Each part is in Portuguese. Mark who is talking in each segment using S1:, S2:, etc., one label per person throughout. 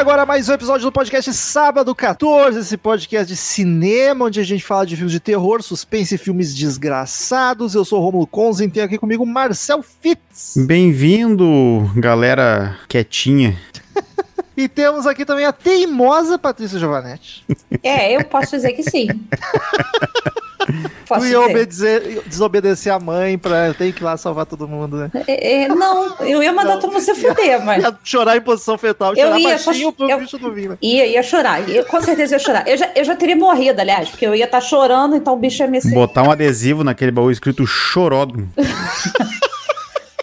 S1: Agora mais um episódio do podcast Sábado 14, esse podcast de cinema, onde a gente fala de filmes de terror, suspense e filmes desgraçados. Eu sou o Romulo Conzen e tenho aqui comigo Marcel Fitz.
S2: Bem-vindo, galera quietinha.
S1: E temos aqui também a teimosa Patrícia Giovanetti.
S3: É, eu posso dizer que sim.
S1: tu ia obedecer, desobedecer a mãe pra eu ter que ir lá salvar todo mundo, né?
S3: É, é, não, eu ia mandar não, todo mundo se fuder, mas.
S1: Ia chorar em posição fetal,
S3: eu chorar ia,
S1: baixinho pro
S3: eu,
S1: bicho não vir. Né?
S3: Ia, ia chorar. Eu, com certeza ia chorar. Eu já, eu já teria morrido, aliás, porque eu ia estar tá chorando, então o bicho ia me
S2: Botar um adesivo naquele baú escrito choródromo.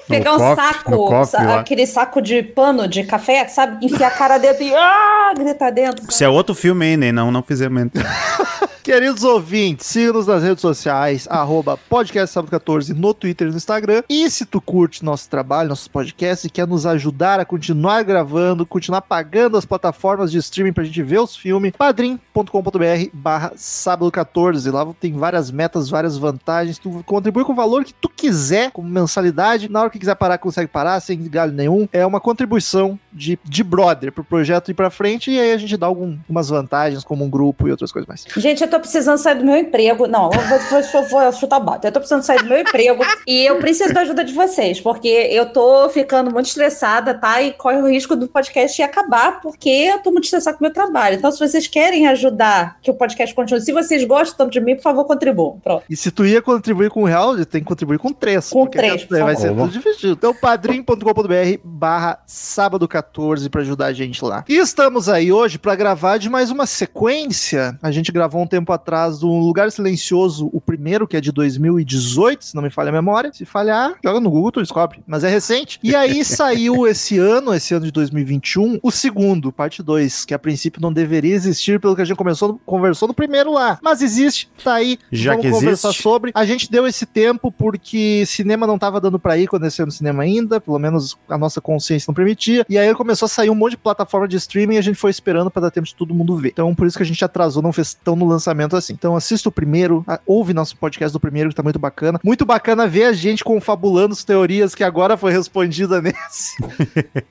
S3: Pegar um coffee, saco, coffee, aquele saco de pano de café, sabe? Enfiar a cara dentro e ah, gritar dentro.
S2: Sabe? Isso é outro filme aí, né? Não, não fizemos.
S1: Queridos ouvintes, siga-nos nas redes sociais, arroba podcast 14 no Twitter e no Instagram. E se tu curte nosso trabalho, nossos podcasts e quer nos ajudar a continuar gravando, continuar pagando as plataformas de streaming pra gente ver os filmes, padrim.com.br barra sábado 14. Lá tem várias metas, várias vantagens. Tu contribui com o valor que tu quiser, como mensalidade. Na hora que quiser parar, consegue parar, sem galho nenhum. É uma contribuição de, de brother pro projeto ir pra frente e aí a gente dá algumas vantagens, como um grupo e outras coisas mais.
S3: Gente, eu tô precisando sair do meu emprego. Não, eu vou, vou, vou chutar bota. Eu tô precisando sair do meu emprego e eu preciso da ajuda de vocês, porque eu tô ficando muito estressada, tá? E corre o risco do podcast acabar, porque eu tô muito estressada com o meu trabalho. Então, se vocês querem ajudar que o podcast continue, se vocês gostam tanto de mim, por favor, contribuam. Pronto.
S1: E se tu ia contribuir com um real, tem que contribuir com três.
S3: Com três,
S1: Vai ser tudo Então, padrim.com.br barra sábado 14 pra ajudar a gente lá. E estamos aí hoje para gravar de mais uma sequência. A gente gravou um tempo tempo atrás do Lugar Silencioso, o primeiro, que é de 2018, se não me falha a memória. Se falhar, joga no Google, tu descobre. Mas é recente. E aí saiu esse ano, esse ano de 2021, o segundo, parte 2, que a princípio não deveria existir, pelo que a gente começou, conversou no primeiro lá. Mas existe, tá aí.
S2: Já vamos que
S1: conversar
S2: existe.
S1: sobre. A gente deu esse tempo porque cinema não tava dando pra ir quando esse no cinema ainda, pelo menos a nossa consciência não permitia. E aí começou a sair um monte de plataforma de streaming e a gente foi esperando para dar tempo de todo mundo ver. Então por isso que a gente atrasou, não fez tão no lançamento assim. Então assista o primeiro, ouve nosso podcast do primeiro, que tá muito bacana. Muito bacana ver a gente confabulando as teorias que agora foi respondida nesse.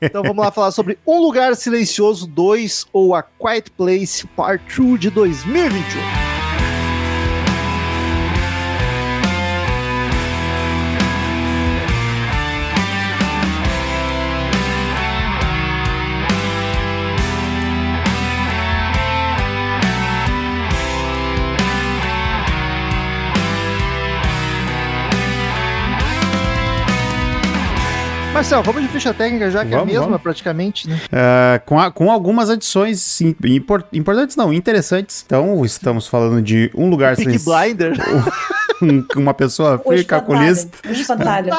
S1: então vamos lá falar sobre Um Lugar Silencioso 2 ou A Quiet Place Part 2 de 2021. Marcel, vamos de ficha técnica já, que vamos, é a mesma vamos. praticamente, né?
S2: Uh, com, a, com algumas adições import, importantes, não, interessantes. Então, estamos falando de um lugar...
S1: Peak Blinder.
S2: uma pessoa feia, calculista.
S3: Um espantalho.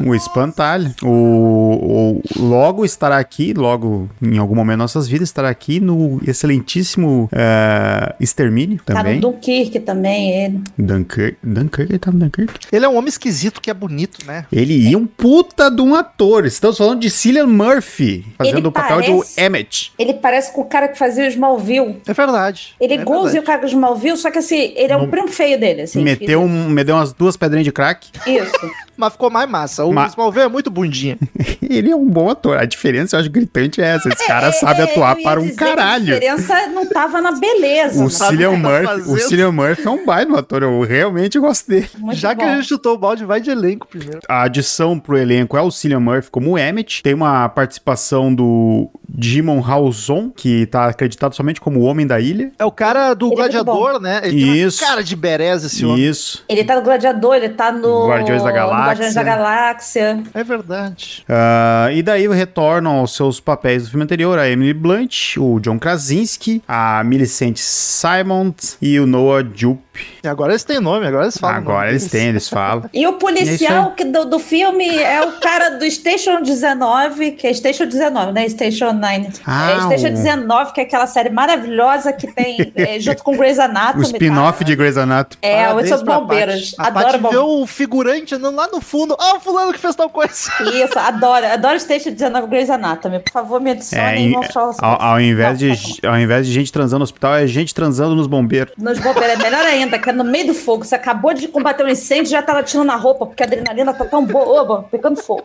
S2: Um espantalho. O, o, logo estará aqui, logo em algum momento da nossas vidas, estará aqui no excelentíssimo uh, Extermínio também.
S3: Tá no Dunkirk também, ele.
S2: Dunkirk, Dunkirk, ele tá no Dunkirk.
S1: Ele é um homem esquisito que é bonito, né?
S2: Ele ia um puta de um ator. Estamos falando de Cillian Murphy, fazendo ele o papel parece, de Emmett.
S3: Ele parece com o cara que fazia o Smallville.
S1: É verdade.
S3: Ele
S1: é
S3: é igualzinho o cara do Smallville, só que assim, ele é um primo feio dele. Assim,
S2: meteu, um, meteu umas duas pedrinhas de crack.
S3: Isso.
S1: Mas ficou mais massa. O Ma... Smallville é muito bundinha.
S2: ele é um bom ator. A diferença, eu acho, gritante é essa. Esse cara é, sabe atuar para um caralho.
S3: A diferença não tava na beleza.
S2: O Cillian Murphy, o Cillian Murphy é um baita ator. Eu realmente gosto dele.
S1: Muito Já bom. que a gente chutou o balde, vai de elenco primeiro.
S2: A adição pro elenco é o Cillian Murphy como Emmett. Tem uma participação do Jimon Halzon, que tá acreditado somente como o Homem da Ilha.
S1: É o cara do
S3: Ele é
S1: Gladiador, né? Ele tem
S2: Isso.
S1: uma cara de berez esse homem.
S2: Isso.
S3: Ele tá no Gladiador, ele tá no.
S2: Guardiões da Galáxia.
S3: Guardiões da Galáxia.
S1: É verdade.
S2: Ah, e daí retornam aos seus papéis do filme anterior a Emily Blunt, o John Krasinski, a Millicent Simons e o Noah Jupe.
S1: E agora eles têm nome, agora eles falam.
S2: Agora eles têm, eles falam.
S3: E o
S2: É
S3: policial que do, do filme é o cara do Station 19, que é Station 19, né? Station 9.
S2: Ah,
S3: é Station
S2: o-
S3: 19, que é aquela série maravilhosa que tem é, junto com Grey's Anatomy.
S2: O spin-off
S3: tá?
S2: de Grey's Anatomy.
S3: É, são
S1: pra
S3: bombeiros.
S1: Paty. A
S3: Adoro bombeiros.
S1: o figurante andando lá no fundo. Ah, o fulano que fez tal coisa.
S3: Isso, adoro. Adoro Station 19 Grey's Anatomy. Por favor, me adicione
S2: É,
S3: e sobre
S2: ao, ao invés
S3: Não,
S2: de, ao invés de gente transando no hospital, é gente transando nos bombeiros.
S3: Nos bombeiros é melhor ainda, que é no meio do fogo. Você acabou de combater um incêndio e já tá tirando na roupa, porque a adrenalina tá tão boa, oba, pegando fogo.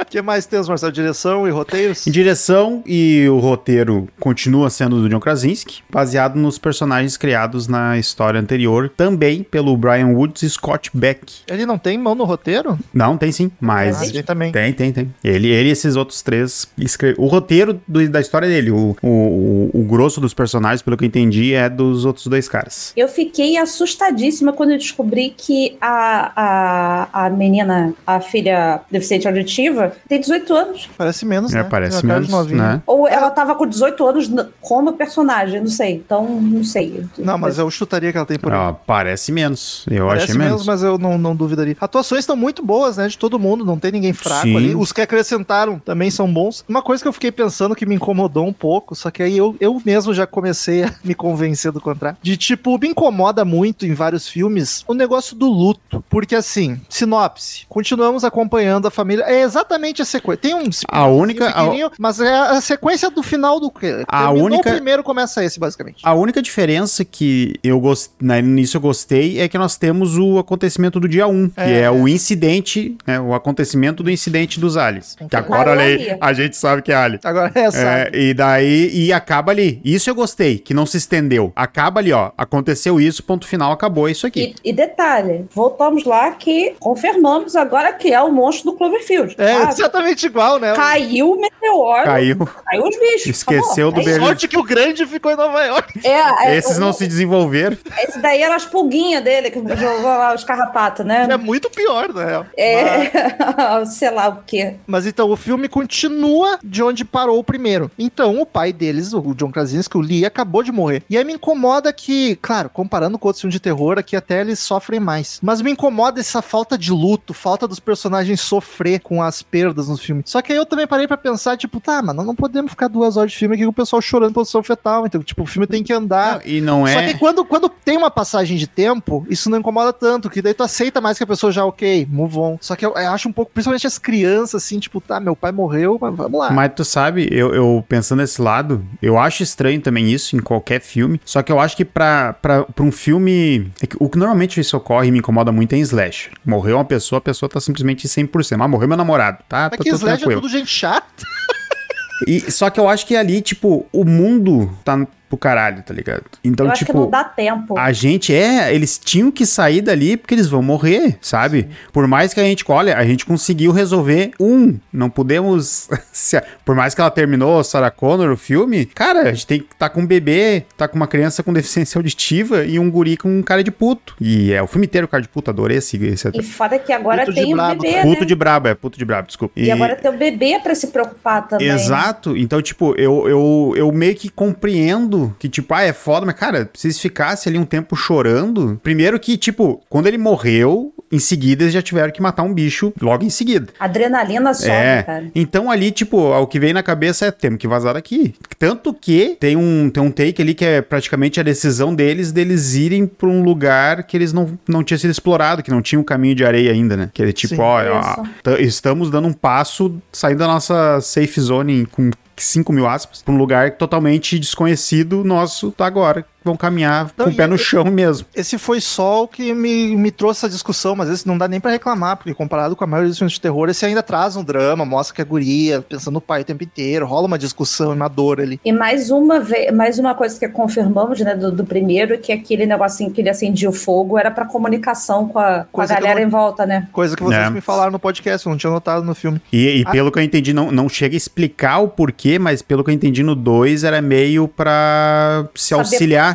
S1: O que mais temos, Marcelo? Direção e roteiros?
S2: Direção, e o roteiro continua sendo do John Krasinski, baseado nos personagens criados na história anterior, também pelo Brian Woods e Scott Beck.
S1: Ele não tem mão no roteiro?
S2: Não, tem sim, mas.
S1: Ah, tem também.
S2: Tem, tem, tem. Ele, ele e esses outros três escreveram. O roteiro do- da história dele, o, o, o, o grosso dos personagens, pelo que eu entendi, é dos outros dois caras.
S3: Eu fiquei assustadíssima quando eu descobri que a, a, a menina, a filha deficiente auditiva, tem 18 anos.
S1: Parece menos,
S2: É,
S1: né?
S2: parece
S1: Tem uma cara de
S2: menos,
S1: novinha.
S2: né?
S3: Ou ela tava com 18 anos como personagem, não sei. Então, não sei.
S1: Não, mas eu chutaria que ela tem por aí.
S2: Ó, parece menos. Eu
S1: Parece
S2: achei menos.
S1: mas eu não, não duvidaria. Atuações estão muito boas, né? De todo mundo, não tem ninguém fraco
S2: Sim.
S1: ali. Os que acrescentaram também são bons. Uma coisa que eu fiquei pensando que me incomodou um pouco, só que aí eu, eu mesmo já comecei a me convencer do contrário. De tipo, me incomoda muito em vários filmes o negócio do luto. Porque assim, sinopse, continuamos acompanhando a família. É exatamente a sequência. Tem um
S2: A única-
S1: pequenininho, mas é a sequência do final do que?
S2: A única-
S1: o primeiro começa esse, basicamente.
S2: A única diferença que eu gostei, no início eu gostei, é que nós temos o acontecimento do dia 1, que
S1: É.
S2: é o incidente, né, o acontecimento do incidente dos aliens. Que agora, aí,
S3: ali.
S2: a gente sabe que é alien.
S1: Agora é essa.
S2: É, e daí, e acaba ali. Isso eu gostei, que não se estendeu. Acaba ali, ó. Aconteceu isso, ponto final, acabou é isso aqui.
S3: E, e detalhe, voltamos lá que confirmamos agora que é o monstro do Cloverfield.
S1: É
S3: Ah,
S1: exatamente igual, né?
S3: Caiu o meteoro, caiu,
S2: Caiu.
S3: os bichos.
S2: Esqueceu do
S3: É isso.
S2: Berlim.
S1: Sorte que o grande ficou em Nova York.
S3: É, é,
S2: Esses
S3: o-
S2: não se desenvolveram.
S3: Esse daí eram as pulguinhas dele, que jogou lá os carrapatos, né?
S1: É muito pior, na real.
S3: É, sei lá o quê.
S1: Mas então o filme continua de onde parou o primeiro. Então o pai deles, o John Krasinski, o Lee, acabou de morrer. E aí me incomoda que, claro, comparando com outros filmes de terror, aqui até eles sofrem mais. Mas me incomoda essa falta de luto, falta dos personagens sofrer com as perdas no filme. Só que aí eu também parei pra pensar, tipo, tá, mano, não podemos ficar duas horas de filme aqui com o pessoal chorando posição fetal. Então, tipo, o filme tem que andar.
S2: E não
S1: Só
S2: é.
S1: que quando, quando tem uma passagem de tempo, isso não incomoda tanto, que daí tu aceita mais que a pessoa já, ok, move on. Só que eu, eu acho um pouco, principalmente as crianças, assim, tipo, tá, meu pai morreu, mas vamos lá.
S2: Mas tu sabe, eu, eu pensando nesse lado, eu acho estranho também isso em qualquer filme. Só que eu acho que pra, pra, pra um filme. é que o que normalmente isso ocorre e me incomoda muito é em slash. Morreu uma pessoa, a pessoa tá simplesmente 100%. Ah, morreu meu namorado, tá? Tá
S1: Aqui
S2: tudo
S1: Slash é tudo gente chata.
S2: E, só que eu acho que ali, tipo, o mundo tá pro caralho, tá ligado? Então,
S3: Eu acho que
S2: tipo.
S3: não dá tempo.
S2: A gente é, eles tinham que sair dali porque eles vão morrer, sabe? Por mais que a gente, olha, a gente conseguiu resolver um, não podemos, por mais que ela terminou Sarah Connor o filme, cara, a gente tem que tá com um bebê, tá com uma criança com deficiência auditiva e um guri com um cara de puto. E é o filme inteiro cara de puto, adorei esse, esse
S3: E foda que agora
S1: Puto
S3: tem o
S1: brabo,
S3: bebê,
S2: puto
S3: né?
S2: de brabo, é puto de brabo, desculpa.
S3: E agora tem o bebê pra se preocupar também.
S2: Exato. Então, tipo, eu, eu, eu meio que compreendo que, tipo, ah, é foda, mas, cara, se eles ficassem ali um tempo chorando. Primeiro que, tipo, quando ele morreu, em seguida eles já tiveram que matar um bicho logo em seguida.
S3: Adrenalina sobe,
S2: é.
S3: cara.
S2: Então ali, tipo, o que vem na cabeça é temos que vazar daqui. Tanto que tem um, tem um take ali que é praticamente a decisão deles deles irem pra um lugar que eles não, não tinha sido explorado, que não tinha um caminho de areia ainda, né? Que é tipo,
S1: Sim,
S2: ó, ó, estamos dando um passo saindo da nossa safe zone com 5 mil aspas, pra um lugar totalmente desconhecido nosso agora. Vão caminhar
S1: Não,
S2: com o pé no chão mesmo.
S1: Esse foi só o que me, me trouxe essa discussão, mas esse não dá nem pra reclamar, porque comparado com a maioria dos filmes de terror, esse ainda traz um drama, mostra que a guria pensando no pai o tempo inteiro, rola uma discussão e uma dor ali.
S3: E mais uma vez, mais uma coisa que confirmamos, né, do, do primeiro, que aquele negocinho que ele acendia o fogo era pra comunicação com a, com a galera
S1: não-
S3: em volta, né?
S1: Coisa que vocês
S2: É.
S1: me falaram no podcast, eu não tinha notado no filme.
S2: E, e
S1: Ah.
S2: pelo que eu entendi, não, não chega a explicar o porquê, mas pelo que eu entendi no 2, era meio pra se
S3: Saber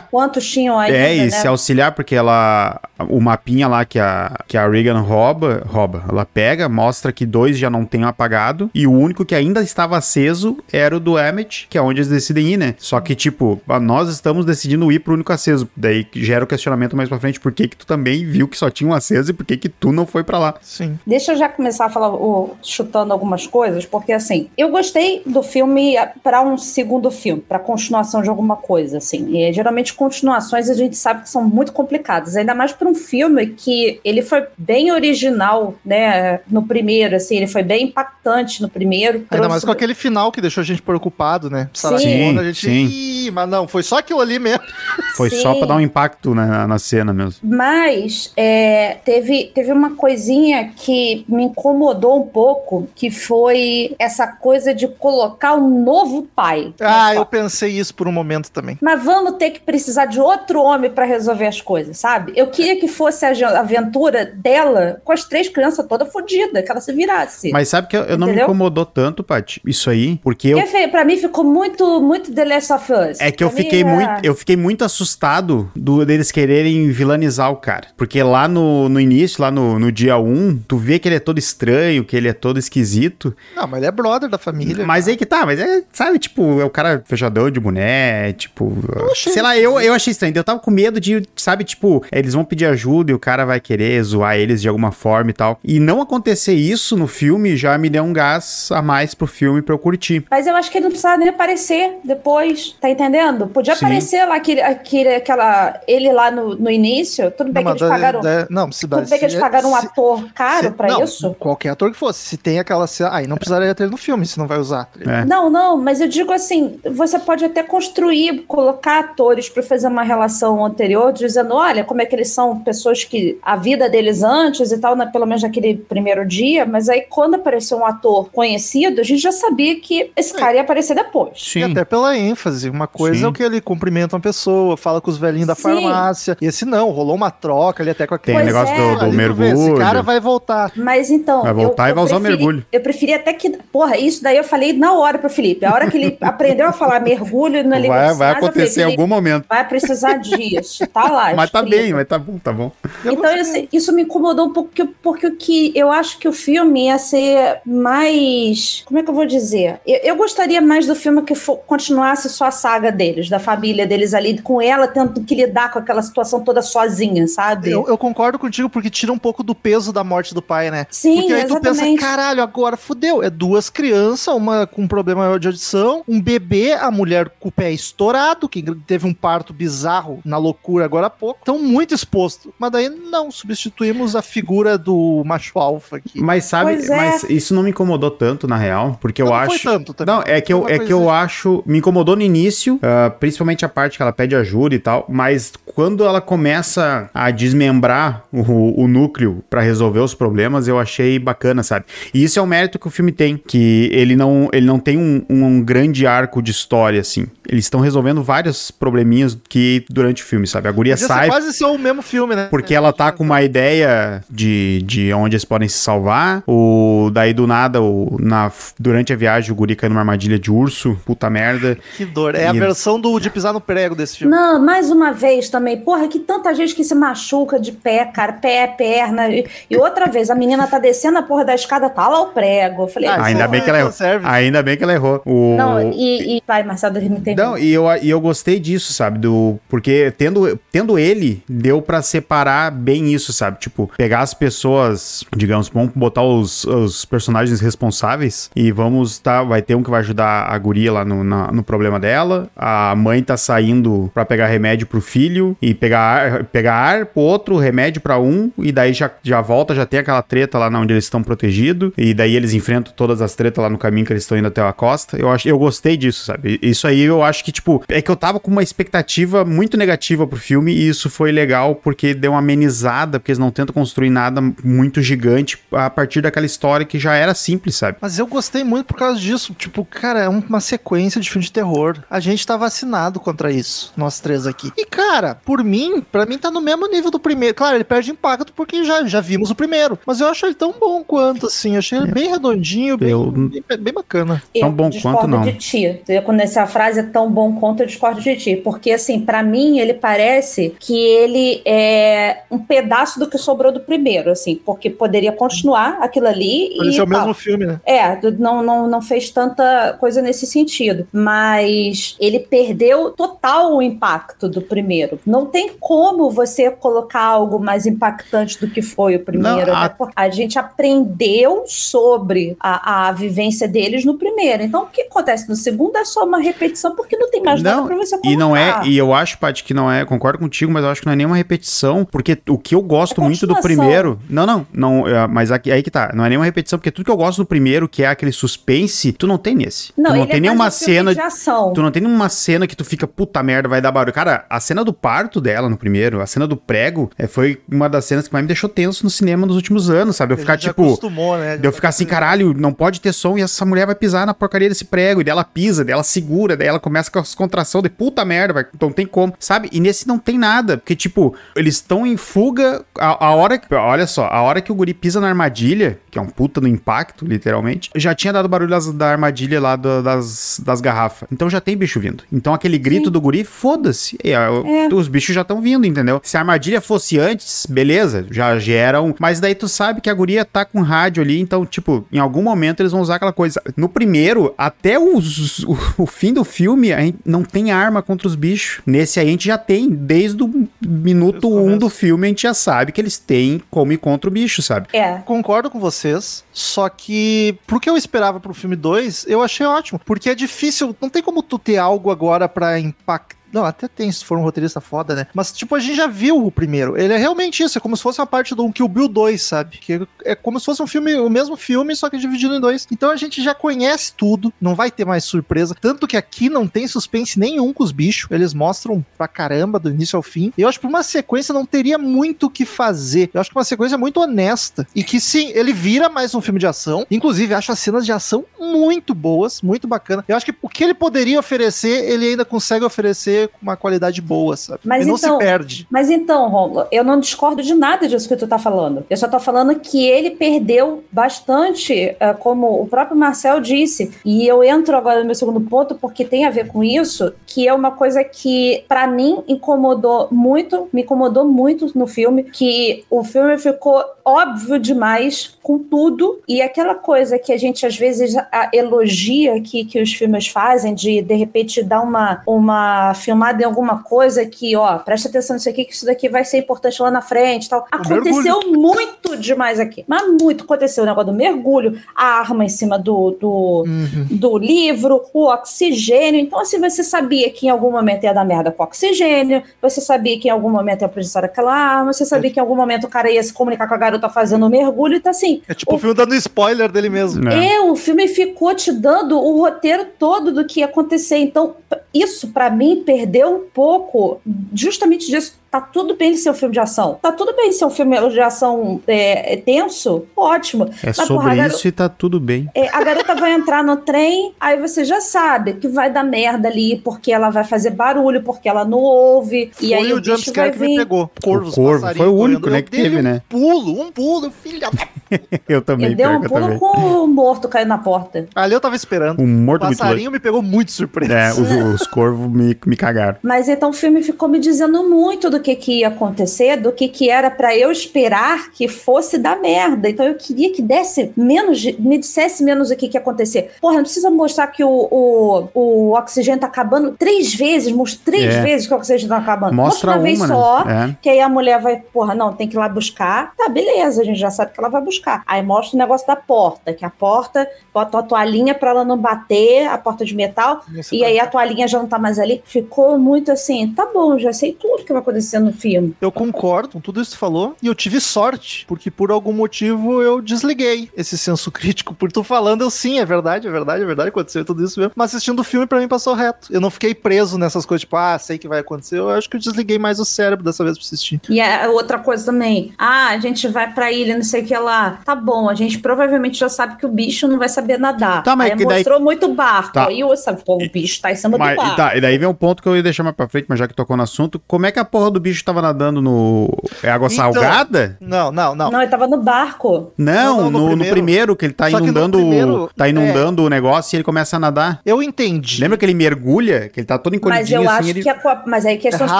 S2: auxiliar.
S3: Quantos tinham ainda,
S2: É, e
S3: né?
S2: se auxiliar, porque ela. O mapinha lá que a, que a Regan rouba, rouba, ela pega, mostra que dois já não tem apagado, e o único que ainda estava aceso era o do Emmet, que é onde eles decidem ir, né? Só que, tipo, ah, nós estamos decidindo ir pro único aceso. Daí gera o questionamento mais pra frente, por que que tu também viu que só tinha um aceso e por que que tu não foi pra lá?
S1: Sim.
S3: Deixa eu já começar a falar, o- chutando algumas coisas, porque assim, eu gostei do filme para um segundo filme, para continuação de alguma coisa, assim. E, geralmente continuações a gente sabe que são muito complicadas, ainda mais para um filme que ele foi bem original, né, no primeiro, assim, ele foi bem impactante no primeiro.
S1: Ainda
S3: trouxe-
S1: mais com aquele final que deixou a gente preocupado, né? Sarah
S3: Sim,
S1: Connor, a gente.
S2: sim.
S1: Ih, mas não, foi só aquilo ali mesmo.
S2: Foi
S3: Sim.
S2: só pra dar um impacto né, na, na cena mesmo.
S3: Mas é, teve, teve uma coisinha que me incomodou um pouco, que foi essa coisa de colocar um novo pai.
S1: Ah, eu pensei isso por um momento também.
S3: Mas vamos ter que precisar de outro homem pra resolver as coisas, sabe? Eu queria que fosse a aventura dela com as três crianças todas fodidas, que ela se virasse.
S2: Mas sabe que eu, eu não me incomodou tanto, Paty, isso aí, porque eu.
S3: Porque, pra mim ficou muito, muito The Last of Us.
S2: É que eu
S3: mim,
S2: fiquei
S3: é-
S2: muito, eu fiquei muito assustado do, deles quererem vilanizar o cara. Porque lá no, no início, lá no, no dia 1, tu vê que ele é todo estranho, que ele é todo esquisito.
S1: Não, mas ele é brother da família.
S2: Mas aí que tá, mas é, sabe, tipo, é o cara fechadão de boné, tipo.
S1: achei
S2: sei lá, eu, eu achei estranho. Eu tava com medo de, sabe, tipo, eles vão pedir ajuda e o cara vai querer zoar eles de alguma forma e tal. E não acontecer isso no filme já me deu um gás a mais pro filme pra eu curtir.
S3: Mas eu acho que ele não precisava nem aparecer depois, tá entendendo? Podia
S2: Sim.
S3: aparecer lá aquele, aquele, aquela, ele lá no, no início. Tudo bem
S1: Não,
S3: que eles
S1: da-
S3: pagaram.
S1: da- não, se dá.
S3: Tudo bem que eles
S1: se-
S3: pagaram um
S1: se-
S3: ator caro
S1: se-
S3: pra
S1: não,
S3: isso.
S1: Qualquer ator que fosse. Se tem aquela cena. Aí não precisaria ter no filme, se não vai usar.
S2: É.
S3: Não, não, mas eu digo assim, você pode até construir, colocar atores para fazer uma relação anterior, dizendo, olha, como é que eles são pessoas que a vida deles antes e tal, né, pelo menos naquele primeiro dia, mas aí quando apareceu um ator conhecido, a gente já sabia que esse cara ia aparecer depois.
S1: E
S2: Sim.
S1: até pela ênfase. Uma coisa
S2: Sim.
S1: é o que ele cumprimenta uma pessoa, fala com os velhinhos da
S3: Sim.
S1: farmácia. E esse não, rolou uma troca ali até com aquele.
S2: Tem
S3: Pois
S2: negócio
S3: é.
S2: do, do mergulho.
S1: Esse cara vai voltar.
S3: Mas então.
S2: Vai voltar
S3: eu,
S2: e vai usar o
S3: preferi-
S2: mergulho.
S3: Eu preferia até que. Porra, isso daí eu falei na hora pro Felipe. A hora que ele aprendeu a falar mergulho na língua
S2: Vai, vai acontecer em algum momento.
S3: Vai precisar disso. Tá lá.
S2: Mas tá bem, mas tá bom, tá bom.
S3: Então, isso, isso me incomodou um pouco, porque, porque o que eu acho que o filme ia ser mais. Como é que eu vou dizer? Eu, eu gostaria mais do filme que fo- continuasse só a saga deles, da família deles ali, com ela tendo que lidar com aquela situação toda sozinha, sabe?
S1: Eu, eu concordo contigo porque tira um pouco do peso da morte do pai, né?
S3: Sim,
S1: Porque aí tu pensa,
S3: exatamente.
S1: caralho, agora fudeu. É duas crianças, uma com problema de audição, um bebê, a mulher com o pé estourado, que teve um parto bizarro na loucura agora há pouco. Então, muito exposto. Mas daí, não, substituímos a figura do macho alfa aqui.
S2: Mas sabe,
S3: é.
S2: mas isso não me incomodou tanto, na real, porque eu
S1: Não
S2: acho.
S1: foi tanto também.
S2: Não, é que eu, é que eu acho. Me incomodou no início, ah, principalmente a parte que ela pede ajuda e tal, mas quando ela começa a desmembrar o, o núcleo pra resolver os problemas, eu achei bacana, sabe? E isso é o mérito que o filme tem, que ele não, ele não tem um, um grande arco de história, assim. Eles estão resolvendo vários probleminhas que durante o filme, sabe? A guria
S1: Podia ser
S2: sai
S1: quase ser o mesmo filme, né?
S2: porque ela tá com uma ideia de, de onde eles podem se salvar. O, daí do nada, o, na, durante a viagem, o guri cai numa armadilha de urso. Puta merda.
S1: Que dor. É a
S2: E-
S1: versão do de pisar no prego desse filme.
S3: Não, mais uma vez também, porra, que tanta gente que se machuca de pé, cara, pé, perna. E, e outra vez, a menina tá descendo a porra da escada, tá lá o prego. Eu falei,
S1: Ah, isso
S2: ainda
S1: é
S2: bem que ela errou. Ainda bem que ela errou. O,
S3: não, e, e vai, Marcelo, me tem.
S2: Não, e eu, e eu gostei disso, sabe? Do, porque tendo, tendo ele, deu pra separar bem isso, sabe? Tipo, pegar as pessoas, digamos, vamos botar os, os personagens responsáveis e vamos, tá? Vai ter um que vai ajudar a guria lá no, na- no problema dela. A mãe tá saindo pra pegar remédio pro filho e pegar ar, pegar ar pro outro, remédio pra um, e daí já, já volta, já tem aquela treta lá onde eles estão protegidos, e daí eles enfrentam todas as tretas lá no caminho que eles estão indo até a costa. Eu, acho, eu gostei disso, sabe? Isso aí eu acho que, tipo, é que eu tava com uma expectativa muito negativa pro filme, e isso foi legal porque deu uma amenizada, porque eles não tentam construir nada muito gigante a partir daquela história que já era simples, sabe?
S1: Mas eu gostei muito por causa disso. Tipo, cara, é uma sequência de filme de terror. A gente tá vacinado contra isso, nós três aqui. E, cara, por mim, pra mim tá no mesmo nível do primeiro. Claro, ele perde impacto porque já, já vimos o primeiro. Mas eu acho ele tão bom quanto, assim. Eu achei ele bem redondinho, bem,
S2: Eu-
S1: bem, bem bacana.
S2: Tão
S3: Eu
S2: bom
S3: discordo
S2: quanto não.
S3: de ti. Eu, Quando essa frase é tão bom quanto, eu discordo de ti. Porque, assim, pra mim, ele parece que ele é um pedaço do que sobrou do primeiro, assim. Porque poderia continuar aquilo ali
S1: Por
S3: e
S1: é o
S3: tal.
S1: mesmo filme, né?
S3: É, não, não, não fez tanta coisa nesse sentido. Mas ele perdeu total o impacto do primeiro. Não tem como você colocar algo mais impactante do que foi o primeiro.
S2: Não, a-
S3: né? Porque a gente aprendeu sobre a, a vivência deles no primeiro. Então, o que acontece no segundo é só uma repetição, porque não tem mais nada
S2: Não,
S3: pra você colocar.
S2: E não é, e eu acho, Paty, que não é, concordo contigo, mas eu acho que não é nenhuma repetição, porque o que eu gosto
S3: É
S2: muito do primeiro. Não, não, não, é, mas aqui, aí que tá, não é nenhuma repetição, porque tudo que eu gosto do primeiro, que é aquele suspense, tu não tem nesse. tu não
S3: ele
S2: tem
S3: é
S2: nenhuma
S3: um
S2: cena.
S3: de ação.
S2: Tu não tem nenhuma cena que tu fica, puta merda, vai dar barulho. Cara, a cena do parto dela no primeiro, a cena do prego, é, foi uma das cenas que mais me deixou tenso no cinema nos últimos anos, sabe? Eu ficar tipo.
S1: acostumou, né?
S2: De eu ficar assim, caralho, não pode ter som e essa mulher vai pisar na porcaria desse prego. E daí ela pisa, daí ela segura, daí ela começa com as contrações de puta merda, vai, não tem como, sabe? E nesse não tem nada, porque, tipo, eles estão em fuga. A, a hora que. Olha só, a hora que o guri pisa na armadilha, que é um puta no impacto, literalmente, já tinha dado barulho das- da armadilha lá do- das, das garrafas. Então já tem bicho vindo. Então aquele grito do guri, foda-se. E, ah,
S3: É.
S2: Os bichos já estão vindo, entendeu? Se a armadilha fosse antes, beleza, já geram. Mas daí tu sabe que a guria tá com rádio ali, então, tipo, em algum momento eles vão usar aquela coisa. No primeiro, até os- o, o fim do filme, a gente não tem arma contra os bichos. Nesse aí a gente já tem, desde o minuto
S1: Desde o
S2: um
S1: começo.
S2: do filme, a gente já sabe que eles têm como ir contra o bicho, sabe?
S3: É.
S1: Concordo com vocês, só que pro que eu esperava pro filme 2, eu achei ótimo, porque é difícil, não tem como tu ter algo agora pra impactar. Não, até tem, se for um roteirista foda, né? Mas, tipo, a gente já viu o primeiro. Ele é realmente isso, é como se fosse uma parte do Kill Bill 2, sabe? Que é como se fosse um filme, o mesmo filme, só que dividido em dois. Então a gente já conhece tudo, não vai ter mais surpresa. Tanto que aqui não tem suspense nenhum com os bichos. Eles mostram pra caramba, do início ao fim. Eu acho que uma sequência não teria muito o que fazer. Eu acho que uma sequência muito honesta. E que sim, ele vira mais um filme de ação. Inclusive, acho as cenas de ação muito boas, muito bacana. Eu acho que o que ele poderia oferecer, ele ainda consegue oferecer com uma qualidade boa, sabe?
S3: Mas
S1: ele não
S3: então-
S1: se perde.
S3: Mas então, Romulo, eu não discordo de nada disso que tu tá falando. Eu só tô falando que ele perdeu bastante, eh, como o próprio Marcel disse. E eu entro agora no meu segundo ponto porque tem a ver com isso, que é uma coisa que pra mim incomodou muito, me incomodou muito no filme, que o filme ficou óbvio demais com tudo e aquela coisa que a gente às vezes a- elogia que, que os filmes fazem de de repente dar uma, uma filmada em alguma coisa que, ó, presta atenção nisso aqui que isso daqui vai ser importante lá na frente e tal. Aconteceu muito demais aqui. Mas muito aconteceu o negócio do mergulho, a arma em cima do, do,
S1: Uhum.
S3: do livro, o oxigênio. Então, assim, você sabia que em algum momento ia dar merda com oxigênio, você sabia que em algum momento ia precisar daquela arma, você sabia que em algum momento o cara ia se comunicar com a garota fazendo o mergulho, então assim.
S1: É tipo o filme dando spoiler dele mesmo.
S2: Né?
S3: É, o filme ficou te dando o roteiro todo do que ia acontecer. Então, isso pra mim perdeu um pouco justamente disso. Tá tudo bem ser um filme de ação. Tá tudo bem ser um filme de ação é, é tenso. Ótimo.
S2: É
S3: Mas, porra,
S2: sobre
S3: a garo-
S2: isso e tá tudo bem.
S3: é, a garota vai entrar no trem, aí você já sabe que vai dar merda ali, porque ela vai fazer barulho, porque ela não ouve. e aí
S1: Foi
S3: o,
S1: o jumpscare que me
S3: vir.
S1: pegou. Corvos,
S2: O corvo, foi o único, né, que teve,
S1: um
S2: né?
S1: pulo, um pulo, filha da...
S2: Eu também,
S3: Ele deu um pulo
S2: também.
S3: com o morto caindo na porta.
S1: Ali eu tava esperando.
S2: Um
S1: O
S2: morto muito louco.
S1: passarinho me pegou muito surpresa.
S2: É, os, os corvos me, me cagaram.
S3: Mas então o filme ficou me dizendo muito do que, que ia acontecer do que, que era para eu esperar que fosse dar merda. Então eu queria que desse menos, me dissesse menos o que, que ia acontecer. Porra, não precisa mostrar que o, o, o oxigênio tá acabando três vezes, mostra três
S2: É.
S3: vezes que o oxigênio tá acabando.
S2: Mostra
S3: uma vez
S2: uma, né?
S3: só,
S2: É.
S3: que aí a mulher vai, porra, não, tem que ir lá buscar. Tá, beleza, a gente já sabe que ela vai buscar. Aí mostra o negócio da porta, que a porta, bota a toalhinha pra ela não bater, a porta de metal,
S1: Isso
S3: e
S1: tá-
S3: aí a toalhinha já não tá mais ali. Ficou muito assim, tá bom, já sei tudo que vai acontecer no filme.
S1: Eu concordo com tudo isso que tu falou e eu tive sorte, porque por algum motivo eu desliguei esse senso crítico. Por tu falando, eu sim, é verdade, é verdade, é verdade, aconteceu tudo isso mesmo. Mas assistindo o filme, pra mim passou reto. Eu não fiquei preso nessas coisas, tipo, ah, sei que vai acontecer. Eu acho que eu desliguei mais o cérebro dessa vez pra assistir.
S3: E a outra coisa também, ah, a gente vai pra ilha, não sei o que lá. Tá bom, a gente provavelmente já sabe que o bicho não vai saber nadar.
S2: Tá, mas
S3: aí
S2: que daí-
S3: mostrou muito barco.
S2: Tá.
S3: Aí eu sabe, pô, o bicho tá em cima
S2: Mas,
S3: do barco.
S2: e, tá, e daí vem um ponto que eu ia deixar mais pra frente, mas já que tocou no assunto, como é que a porra do bicho tava nadando no. É água
S1: Então-
S2: salgada?
S1: Não, não, não.
S3: Não, ele tava no barco.
S2: Não,
S1: Não, não, no
S2: no, no primeiro.
S1: primeiro.
S2: que ele tá
S1: Só que no
S2: inundando.
S1: primeiro,
S2: tá
S1: é.
S2: inundando o negócio e ele começa a nadar.
S1: Eu entendi.
S2: Lembra que ele mergulha? Que ele tá todo
S3: Mas
S2: encolhidinho
S3: eu
S2: assim.
S3: acho
S2: ele-
S3: que é, mas aí é questão
S1: É
S3: de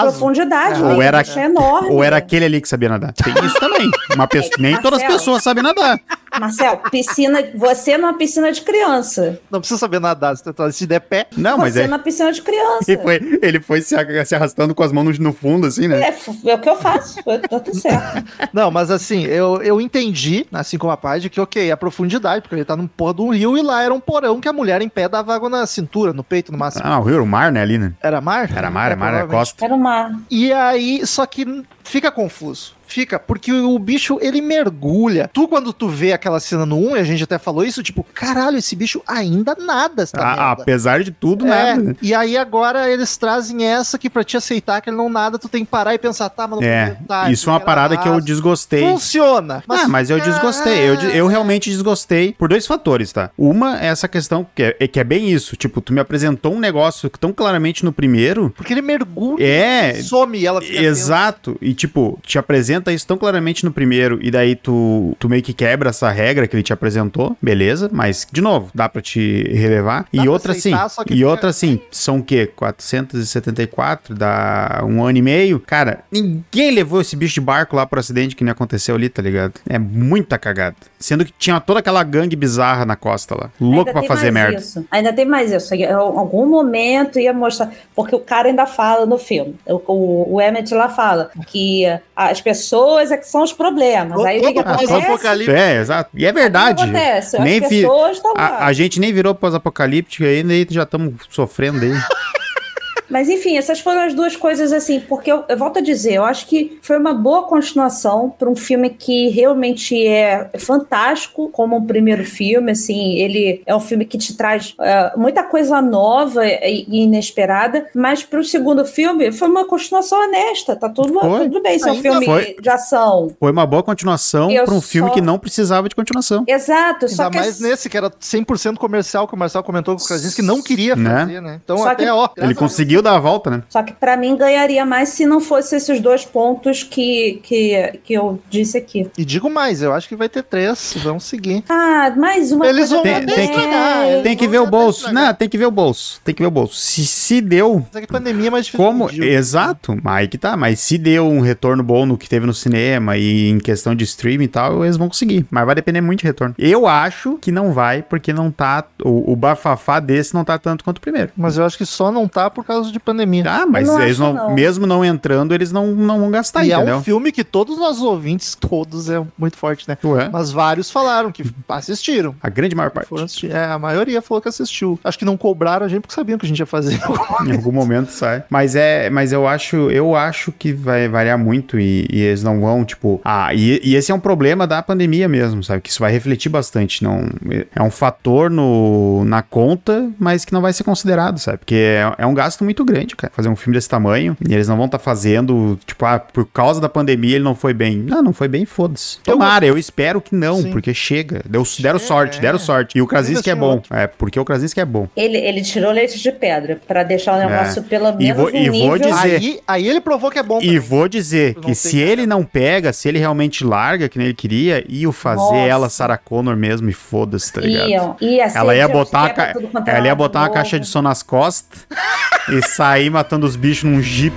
S3: profundidade,
S1: É
S3: né?
S2: Ou era-
S3: O bicho é enorme.
S2: Ou era aquele ali que sabia nadar? Tem isso também. Uma pessoa, nem
S3: Marcelo.
S2: todas as pessoas sabem nadar.
S3: Marcel, piscina, você numa piscina de criança.
S1: Não precisa saber nadar, se, se der pé.
S2: Não, mas
S3: você
S2: é.
S3: numa piscina de criança.
S2: Ele foi, ele foi se, se arrastando com as mãos no fundo, assim, né?
S3: É, é o que eu faço. Tô tudo certo.
S1: Não, mas assim, eu, eu entendi, assim como a parte, que ok, a profundidade, porque ele tá num porra de um rio e lá era um porão que a mulher em pé dava água na cintura, no peito, no máximo.
S2: Ah, o rio, o mar, né, ali, né?
S1: Era mar?
S2: Era mar, é mar, era costa.
S3: Era uma.
S1: E aí, só que fica confuso. Fica, porque o bicho, ele mergulha. Tu, quando tu vê aquela cena no 1, e a gente até falou isso, tipo, caralho, esse bicho ainda nada, essa
S2: Ah,
S1: merda.
S2: apesar de tudo,
S1: É,
S2: nada. né?
S1: e aí agora eles trazem essa que pra te aceitar que ele não nada, tu tem que parar e pensar, tá, mas não
S2: É,
S1: tá,
S2: isso é uma parada que eu desgostei.
S1: Funciona.
S2: ah, mas eu desgostei. Eu, eu realmente desgostei por dois fatores, tá? Uma é essa questão que é, que é bem isso. Tipo, tu me apresentou um negócio tão claramente no primeiro.
S1: Porque ele mergulha,
S2: É.
S1: some e ela fica
S2: Exato. E, tipo, te apresenta isso tão claramente no primeiro, e daí tu, tu meio que quebra essa regra que ele te apresentou, beleza? Mas, de novo, dá pra te relevar.
S1: Dá
S2: e
S1: pra
S2: outra
S1: aceitar,
S2: sim. E
S1: fica-
S2: outra assim, são o quê? 474, dá um ano e meio. Cara, ninguém levou esse bicho de barco lá pro acidente que nem aconteceu ali, tá ligado? É muita cagada. Sendo que tinha toda aquela gangue bizarra na costa lá. Louco
S3: Ainda
S2: pra fazer merda.
S3: Isso. Ainda tem mais isso. Em algum momento ia mostrar. Porque o cara ainda fala no filme. O, o, o Emmett lá fala que as pessoas é que são os problemas.
S1: Todo-
S3: Aí o que, acontece?
S2: É, exato. E é verdade.
S3: O que acontece? As
S2: Nem fi-
S3: pessoas estão lá.
S2: A, a gente nem virou pós-apocalíptico ainda e já estamos sofrendo aí.
S3: Mas enfim, essas foram as duas coisas assim, porque eu, eu volto a dizer, eu acho que foi uma boa continuação para um filme que realmente é fantástico como um primeiro filme, assim, ele é um filme que te traz eh, muita coisa nova e, e inesperada, mas para o segundo filme foi uma continuação honesta, tá tudo,
S2: Foi.
S3: tudo bem, se é um filme
S2: foi.
S3: de ação.
S2: Foi uma boa continuação para um filme
S3: só-
S2: que não precisava de continuação.
S3: Exato, só
S1: Ainda
S3: que
S1: mais nesse, que era 100% comercial, que o Marcel comentou com o Krasinski, que não queria
S2: Né?
S1: fazer, né? Então
S3: Só
S1: até,
S3: que-
S1: ó...
S2: Ele conseguiu dar a volta, né?
S3: Só que para mim ganharia mais se não fosse esses dois pontos que, que, que eu disse aqui.
S1: E digo mais, eu acho que vai ter três, vamos seguir.
S3: Ah, mais uma
S1: Eles
S3: coisa
S1: vão
S2: Tem-
S1: até
S2: tem- que ver o bolso. Não, tem que ver o bolso. Tem que ver o bolso. Se, se deu.
S1: Mas é que pandemia é mais difícil.
S2: Como? Exato, mas que tá. Mas se deu um retorno bom no que teve no cinema e em questão de streaming e tal, eles vão conseguir. Mas vai depender muito de retorno. Eu acho que não vai, porque não tá. O, o bafafá desse não tá tanto quanto o primeiro.
S1: Mas eu acho que só não tá por causa de pandemia.
S2: Ah, mas
S3: não
S2: eles não,
S3: não.
S2: mesmo não entrando, eles não, não vão gastar,
S1: e é
S2: entendeu?
S1: um filme que todos os nossos ouvintes, todos é muito forte, né?
S2: Ué,
S1: Mas vários falaram que assistiram.
S2: a grande maior parte.
S1: É, a maioria falou que assistiu. Acho que não cobraram a gente porque sabiam que a gente ia fazer.
S2: Em algum momento sai. Mas é, mas eu acho, eu acho que vai variar muito e, e eles não vão, tipo, ah, e, e esse é um problema da pandemia mesmo, sabe? Que isso vai refletir bastante, não é um fator no, na conta, mas que não vai ser considerado, sabe? Porque é, é um gasto muito grande, cara, fazer um filme desse tamanho e eles não vão estar fazendo, tipo, ah, por causa da pandemia ele não foi bem. Não, não foi bem, foda-se. Tomara, eu espero que não,
S1: Sim.
S2: porque chega. Deu, deram sorte, deram
S1: é.
S2: sorte. E o Krasinski é bom.
S1: assim,
S2: É, porque o Krasinski é bom.
S3: Ele, ele tirou leite de pedra pra deixar o negócio pelo menos
S2: É. vou-
S3: um
S2: e vou dizer-
S1: aí, aí ele provou que é bom.
S2: E vou dizer que se ele não pega, se ele realmente larga, que nem ele queria, ia fazer
S3: Nossa.
S2: ela Sarah Connor mesmo e foda-se, tá ligado?
S3: Iam, ia ser
S2: Ela ia botar, ca-
S3: tudo quanto é
S2: ela ia botar uma caixa de som nas costas e sair matando os bichos num jeep.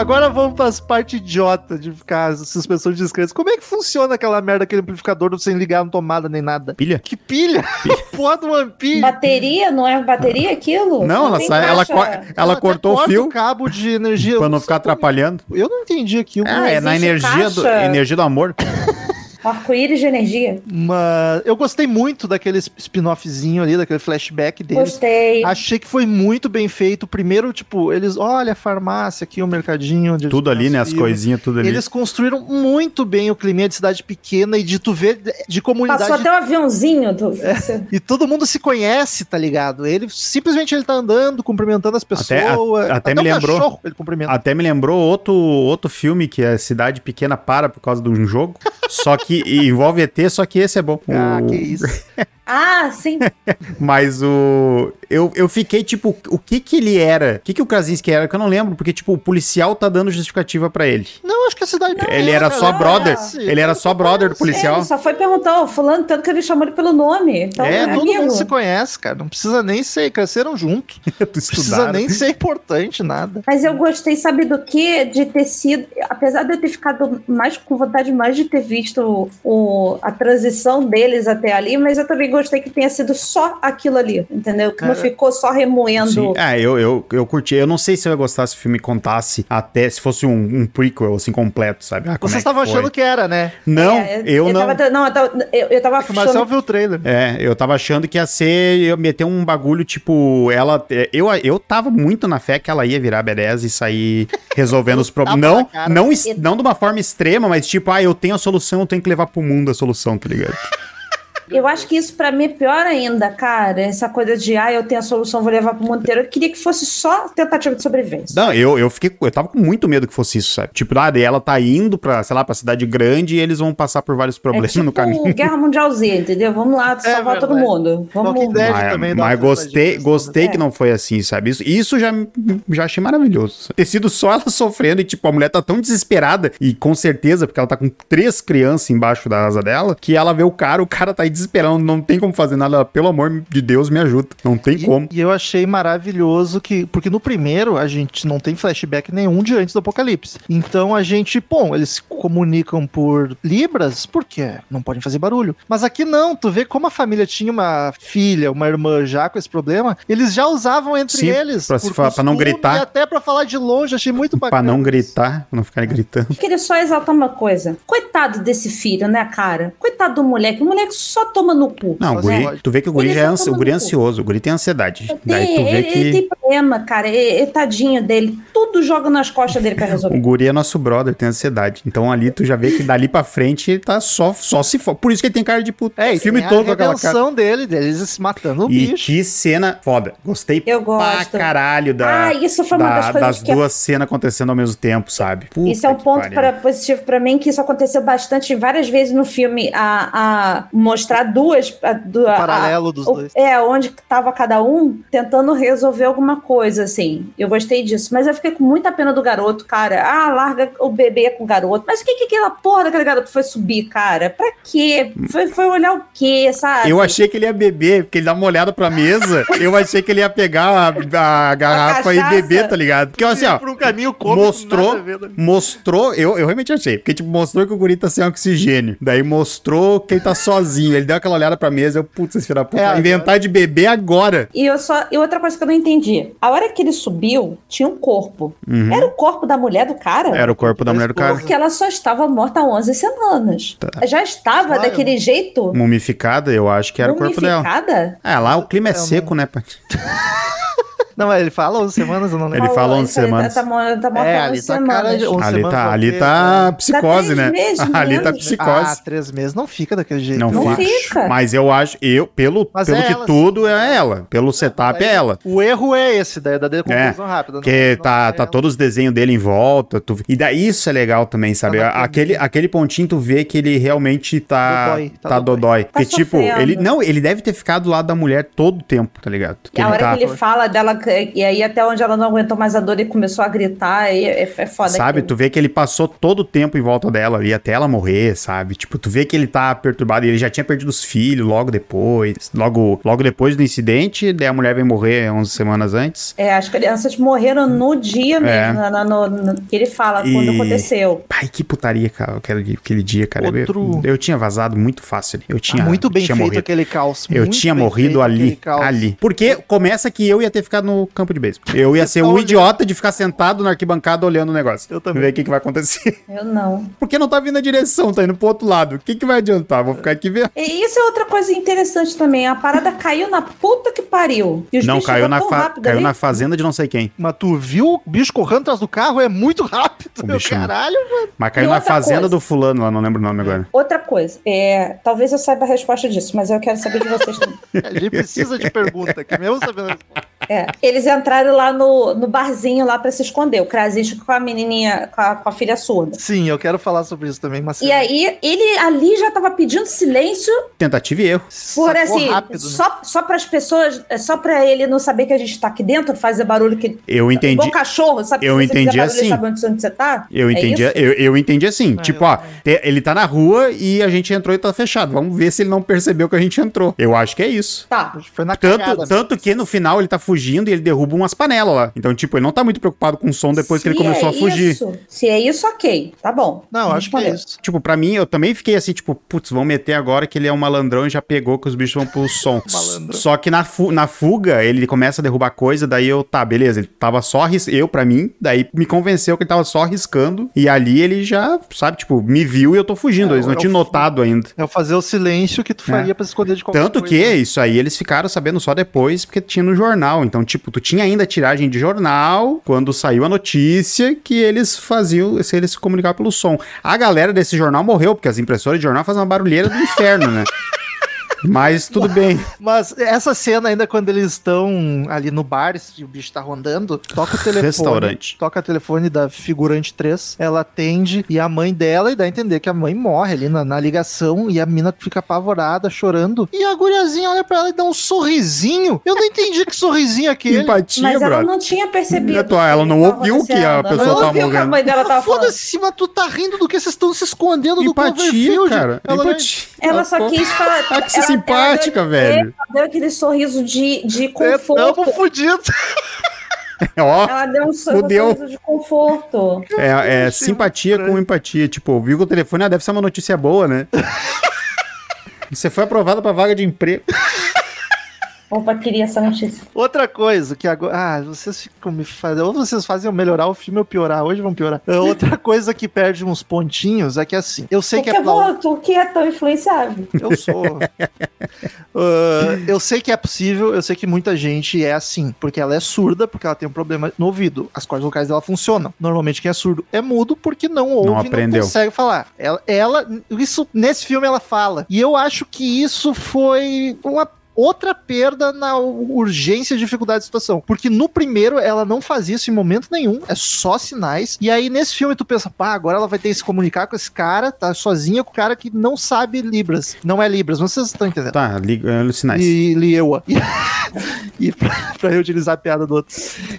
S1: Agora vamos para as partes idiota de ficar suspensão de descrença. Como é que funciona aquela merda, aquele amplificador sem ligar na tomada nem nada?
S2: Pilha?
S1: Que pilha? Porra de uma pilha.
S3: Bateria? Não é bateria aquilo?
S2: Não, ela, sai, ela, co- ela cortou o fio
S1: cabo de energia.
S2: pra não ficar
S1: como-
S2: atrapalhando.
S1: Eu não entendi aquilo.
S2: Ah, é na energia do, energia do amor.
S3: Arco-íris de energia.
S1: Mas eu gostei muito daquele spin-offzinho ali, daquele flashback deles.
S3: Gostei.
S1: Achei que foi muito bem feito. Primeiro, tipo, eles, olha a farmácia aqui, o mercadinho. onde
S2: Tudo ali, né? As coisinhas, tudo ali.
S1: Eles construíram muito bem o clima de cidade pequena e de tu ver de- de comunidade.
S3: Passou até um aviãozinho. Do...
S2: É.
S1: E todo mundo se conhece, tá ligado? Ele simplesmente ele tá andando, cumprimentando as
S2: Até-
S1: pessoas.
S2: a- até me
S1: o
S2: lembrou-
S1: cachorro ele cumprimenta.
S2: Até me lembrou outro, outro filme que é Cidade Pequena para por causa de um jogo. só que envolve ET, só que esse é bom.
S1: Ah, que isso.
S3: Ah, sim.
S2: Mas o. Eu, eu fiquei tipo, o que que ele era? O que que o Krasinski era? Que eu não lembro, porque, tipo, o policial tá dando justificativa pra ele.
S1: Não, acho que a cidade
S2: ele era só
S1: cara,
S2: brother.
S1: sim.
S2: Ele era só brother do
S3: É,
S2: policial.
S3: ele só foi perguntar, ó, fulano, tanto que ele chamou ele pelo nome. Então,
S1: É,
S3: é,
S1: todo
S3: amigo.
S1: mundo se conhece, cara. Não precisa nem ser, cresceram junto. Não precisa nem ser importante, nada.
S3: Mas eu gostei, sabe do que? De ter sido. Apesar de eu ter ficado mais com vontade mais de ter visto o, a transição deles até ali, mas eu também gostei que tenha sido só aquilo ali, entendeu? Que não
S1: Cara,
S3: ficou só remoendo.
S2: Sim. É, eu, eu, eu curti. Eu não sei se eu ia gostar se o filme contasse até se fosse um, um prequel, assim, completo, sabe? Ah,
S1: Vocês
S2: é
S1: estavam achando que era, né?
S2: Não,
S3: É,
S2: eu, não.
S3: Tava, não, eu tava, eu, eu tava
S1: O Marcel
S3: achando.
S1: viu o trailer.
S2: É, eu tava achando que ia ser eu meter um bagulho tipo, ela é, eu eu tava muito na fé que ela ia virar B10 e sair resolvendo os problemas. Não, não, es- não de uma forma extrema, mas tipo, ah, eu tenho a solução, eu tenho que levar pro mundo a solução, tá ligado?
S3: Eu acho que isso pra mim é pior ainda, cara. Essa coisa de, ah, eu tenho a solução, vou levar pro mundo inteiro. Eu queria que fosse só tentativa de sobrevivência.
S2: Não, eu, eu fiquei, eu tava com muito medo que fosse isso, sabe? Tipo, ah, ela tá indo pra, sei lá, pra cidade grande e eles vão passar por vários
S3: É
S2: problemas
S3: tipo
S2: no caminho.
S3: Guerra Mundial Z, entendeu? Vamos lá salvar todo
S1: verdade.
S3: mundo. Vamos.
S1: Walking Dead
S2: Mas,
S1: também
S2: mas gostei, gostei
S3: né?
S2: que não foi assim, sabe? Isso, isso já, já achei maravilhoso. Ter sido só ela sofrendo e, tipo, a mulher tá tão desesperada, e com certeza, porque ela tá com três crianças embaixo da asa dela, que ela vê o cara, o cara tá aí desesperando, não tem como fazer nada, pelo amor de Deus, me ajuda. Não tem
S1: E,
S2: como.
S1: e eu achei maravilhoso que. Porque no primeiro a gente não tem flashback nenhum de antes do apocalipse. Então a gente, bom, eles se comunicam por Libras, porque não podem fazer barulho. Mas aqui não, tu vê como a família tinha uma filha, uma irmã já com esse problema, eles já usavam entre
S2: Sim,
S1: eles.
S2: pra se pra não gritar.
S1: E até pra falar de longe, achei muito bacana.
S2: Pra não gritar, pra não ficar gritando.
S3: Eu queria só exaltar uma coisa. Coitado desse filho, né, cara? Coitado do moleque. O moleque só toma no cu.
S2: Não, o guri,
S1: é,
S2: tu vê que o guri
S3: ele
S2: já é, ansi, o guri é ansioso, o guri tem ansiedade.
S3: Tem,
S2: Daí tu vê
S3: ele,
S2: que
S3: ele tem problema, cara. E tadinho dele. Tudo joga nas costas dele pra
S2: o
S3: resolver.
S2: guri é nosso brother, tem ansiedade. Então ali tu já vê que dali pra frente ele tá só, só se for. Por isso que ele tem cara de puta.
S1: É,
S2: o filme todo com
S1: a
S2: aquela cara.
S1: dele, deles se matando o
S2: E
S1: bicho.
S2: que cena foda. Gostei
S3: Eu
S2: pra
S3: gosto.
S2: caralho da,
S3: Ah, isso foi uma
S2: da-
S3: das que-
S2: duas cenas acontecendo ao mesmo tempo, sabe? Puta
S3: Isso é um ponto pra, positivo pra mim, que isso aconteceu bastante várias vezes no filme, a, a mostrar duas... A, a-
S1: paralelo dos
S3: o-
S1: dois.
S3: É, onde tava cada um tentando resolver alguma coisa, assim. Eu gostei disso. Mas eu fiquei com muita pena do garoto, cara. Ah, larga o bebê com o garoto. Mas o que que aquela porra daquele garoto foi subir, cara? Pra quê? Foi, foi olhar o quê, sabe?
S2: Eu achei que ele ia beber, porque ele dá uma olhada pra mesa. eu achei que ele ia pegar a, a garrafa e beber, tá ligado? Porque assim, ó.
S1: Por um caminho cômico,
S2: mostrou,
S1: né?
S2: mostrou, eu, eu realmente achei, porque tipo, mostrou que o guri tá sem oxigênio. Daí mostrou que ele tá sozinho. Ele deu aquela olhada pra mesa, eu, putz, esse filho da puta,
S1: É,
S2: inventar de beber agora.
S3: E eu só. E outra coisa que eu não entendi. A hora que ele subiu, tinha um corpo. Era o corpo da mulher do cara?
S2: Uhum. Era o corpo da mulher do cara.
S3: Porque ela só estava morta há 11 semanas.
S2: Tá.
S3: Já estava
S1: Ah,
S3: daquele jeito?
S2: Mumificada, eu acho que era o corpo dela.
S3: mumificada?
S2: É, lá o clima é
S1: Eu não-
S2: seco, né? pai?
S1: Não, mas ele fala 11 semanas, eu não lembro.
S2: Ele fala 11
S3: isso aí
S2: semanas.
S3: Tá, tá, tá
S1: É,
S3: há
S1: ali
S3: 11
S1: tá cara de
S3: semanas.
S1: 11
S2: Ali tá, ali tá psicose,
S3: três
S2: né?
S3: meses
S2: ali tá
S3: menos.
S2: psicose.
S1: Ah, três meses não fica daquele jeito.
S2: Não,
S3: Não
S2: fica. Mas eu acho, eu, pelo,
S1: Mas
S2: pelo
S1: é
S2: que
S1: ela,
S2: tudo é ela. Pelo setup é ela.
S1: O erro é esse, daí da conclusão rápida. não-
S2: Porque
S1: não
S2: tá,
S1: é
S2: tá todos os desenhos dele em volta. tu- E daí isso é legal também, sabe?
S1: Tá
S2: aquele, aquele pontinho tu vê que ele realmente tá
S1: Dodói, tá
S2: tá,
S1: dodói.
S2: dodói. Porque, tipo, ele. Não, ele deve ter ficado do lado da mulher todo o tempo, tá ligado? Que
S3: A hora
S2: tá.
S3: que ele fala dela, e aí até onde ela não aguentou mais a dor e começou a gritar, e é, é foda.
S2: Sabe,
S3: aquilo.
S2: tu vê que ele passou todo o tempo em volta dela e até ela morrer, sabe? Tipo, tu vê que ele tá perturbado e ele já tinha perdido os filhos logo depois. Logo, logo depois do incidente, daí a mulher vem morrer 11 semanas antes.
S3: É, as crianças morreram no dia
S2: É.
S3: mesmo, na- na- no- no- que ele fala,
S2: E-
S3: quando aconteceu.
S2: Pai, que putaria, cara, aquele, aquele dia, cara. Eu-
S1: Outro-
S2: Eu, tinha vazado muito fácil. Eu tinha.
S1: Ah, muito bem
S2: tinha
S1: feito
S2: morrido.
S1: aquele caos.
S2: Eu tinha morrido ali, ali. Porque começa que eu ia ter ficado no campo de beisebol. Eu ia ser
S1: olhando.
S2: idiota de ficar sentado na arquibancada olhando o negócio.
S1: Eu também.
S2: Ver o que, que vai acontecer.
S3: Eu não.
S2: Porque não tá vindo a direção, tá indo pro outro lado. O que, que vai adiantar? Vou ficar aqui vendo.
S3: E isso é outra coisa interessante também. A parada caiu na puta que pariu. E os
S2: Não, caiu, na, fa- caiu
S3: ali.
S2: na fazenda de não sei quem.
S1: Mas tu viu o bicho correndo atrás do carro? É muito rápido.
S2: O
S1: meu caralho, mano.
S2: Mas caiu
S3: E
S2: na fazenda
S3: coisa.
S2: do fulano lá, não lembro o nome agora.
S3: Outra coisa, é, talvez eu saiba a resposta disso, mas eu quero saber de vocês também.
S1: A gente precisa de pergunta aqui, mesmo sabendo a resposta.
S3: É, eles entraram lá no, no barzinho lá pra se esconder, o Krasinski com a menininha, com a, com a filha surda.
S1: Sim, eu quero falar sobre isso também, mas
S3: E aí, ele ali já tava pedindo silêncio
S2: Tentativa e erro.
S3: por
S1: sacou
S3: assim,
S1: rápido, né?
S3: só, só para as pessoas, é só pra ele não saber que a gente tá aqui dentro, fazer barulho que.
S2: Eu entendi.
S3: Igual cachorro, sabe?
S2: eu entendi
S3: barulho,
S2: assim.
S3: Sabe onde, onde você tá?
S2: Eu
S3: É
S2: entendi, eu, eu entendi assim,
S1: Ah,
S2: tipo,
S1: eu
S2: ó, ele tá na rua e a gente entrou e tá fechado. Vamos ver se ele não percebeu que a gente entrou. Eu acho que é isso.
S3: Tá.
S1: Foi na
S2: Tanto,
S1: cagada.
S2: tanto que no final ele tá fugindo e ele derruba umas panelas lá. Então, tipo, ele não tá muito preocupado com o som depois que ele
S3: Se
S2: começou
S3: é
S2: a fugir.
S3: Isso, se é isso, ok. Tá bom.
S1: Não, acho que é isso.
S2: Tipo, pra mim, eu também fiquei assim, tipo, putz, vão meter agora que ele é um malandrão e já pegou que os bichos vão pro som.
S1: Malandro.
S2: Só que na, fu- na fuga, ele começa a derrubar coisa, daí eu, tá, beleza, ele tava só arriscando, eu pra mim, daí me convenceu que ele tava só arriscando, e ali ele já, sabe, tipo, me viu e eu tô fugindo,
S1: É,
S2: eles não
S1: eu
S2: tinham notado ainda.
S1: É o fazer o silêncio que tu faria pra se esconder de qualquer
S2: Tanto
S1: coisa.
S2: que isso aí eles ficaram sabendo só depois, porque tinha no jornal. Então, tipo, tu tinha ainda tiragem de jornal quando saiu a notícia que eles faziam, se eles se comunicavam pelo som. A galera desse jornal morreu, porque as impressoras de jornal fazem uma barulheira do inferno, né? Mas tudo bem.
S1: Mas essa cena ainda quando eles estão ali no bar e o bicho tá rondando, toca o telefone.
S2: Restaurante.
S1: Toca o telefone da figurante 3, ela atende e a mãe dela e dá a entender que a mãe morre ali na, na ligação e a mina fica apavorada, chorando. E a guriazinha olha pra ela e dá um sorrisinho. Eu não entendi que sorrisinho é aquele.
S2: Empatia,
S3: Mas ela
S2: brother.
S3: não tinha percebido.
S2: Tô- ela não
S3: o que tava
S2: ouviu que a pessoa
S3: Ela não
S2: tava
S3: ouviu que a
S2: morrendo.
S3: mãe dela tava falando.
S1: Foda-se, mas tu tá rindo do que vocês estão se escondendo do
S2: Empatia,
S1: Cloverfield.
S2: cara.
S1: Ela
S2: Empatia.
S3: Ela só quis falar.
S2: Que simpática,
S3: ela deu-
S2: velho.
S3: Ela deu aquele sorriso de, de
S1: É,
S3: conforto.
S1: tamo fudido.
S2: Ó,
S3: Ela deu um sorriso de conforto.
S2: é, é simpatia com empatia. Tipo, ouviu que o telefone ah, deve ser uma notícia boa, né? Você foi aprovado pra vaga de emprego.
S3: Opa, queria essa notícia.
S1: Outra coisa que agora. Ah, vocês ficam me fazendo. Ou vocês fazem eu melhorar o filme ou piorar. Hoje vão piorar. É, Outra coisa que perde uns pontinhos é que assim. Eu sei
S3: Tu
S1: que é
S3: é bom, tu que é tão influenciável.
S1: Eu sou. Ah, eu sei que é possível, eu sei que muita gente é assim, porque ela é surda, porque ela tem um problema no ouvido. As cordas vocais dela funcionam. Normalmente quem é surdo é mudo porque não ouve e não
S2: aprendeu.
S1: consegue falar. Ela, ela, isso nesse filme ela fala. E eu acho que isso foi uma outra perda na urgência e dificuldade da situação. Porque no primeiro ela não faz isso em momento nenhum, é só sinais. E aí nesse filme tu pensa, pá, agora ela vai ter que se comunicar com esse cara, tá sozinha com o cara que não sabe Libras. Não é Libras, vocês estão entendendo.
S2: Tá, liga os sinais.
S1: E Lieua. E, e pra, pra reutilizar a piada do outro.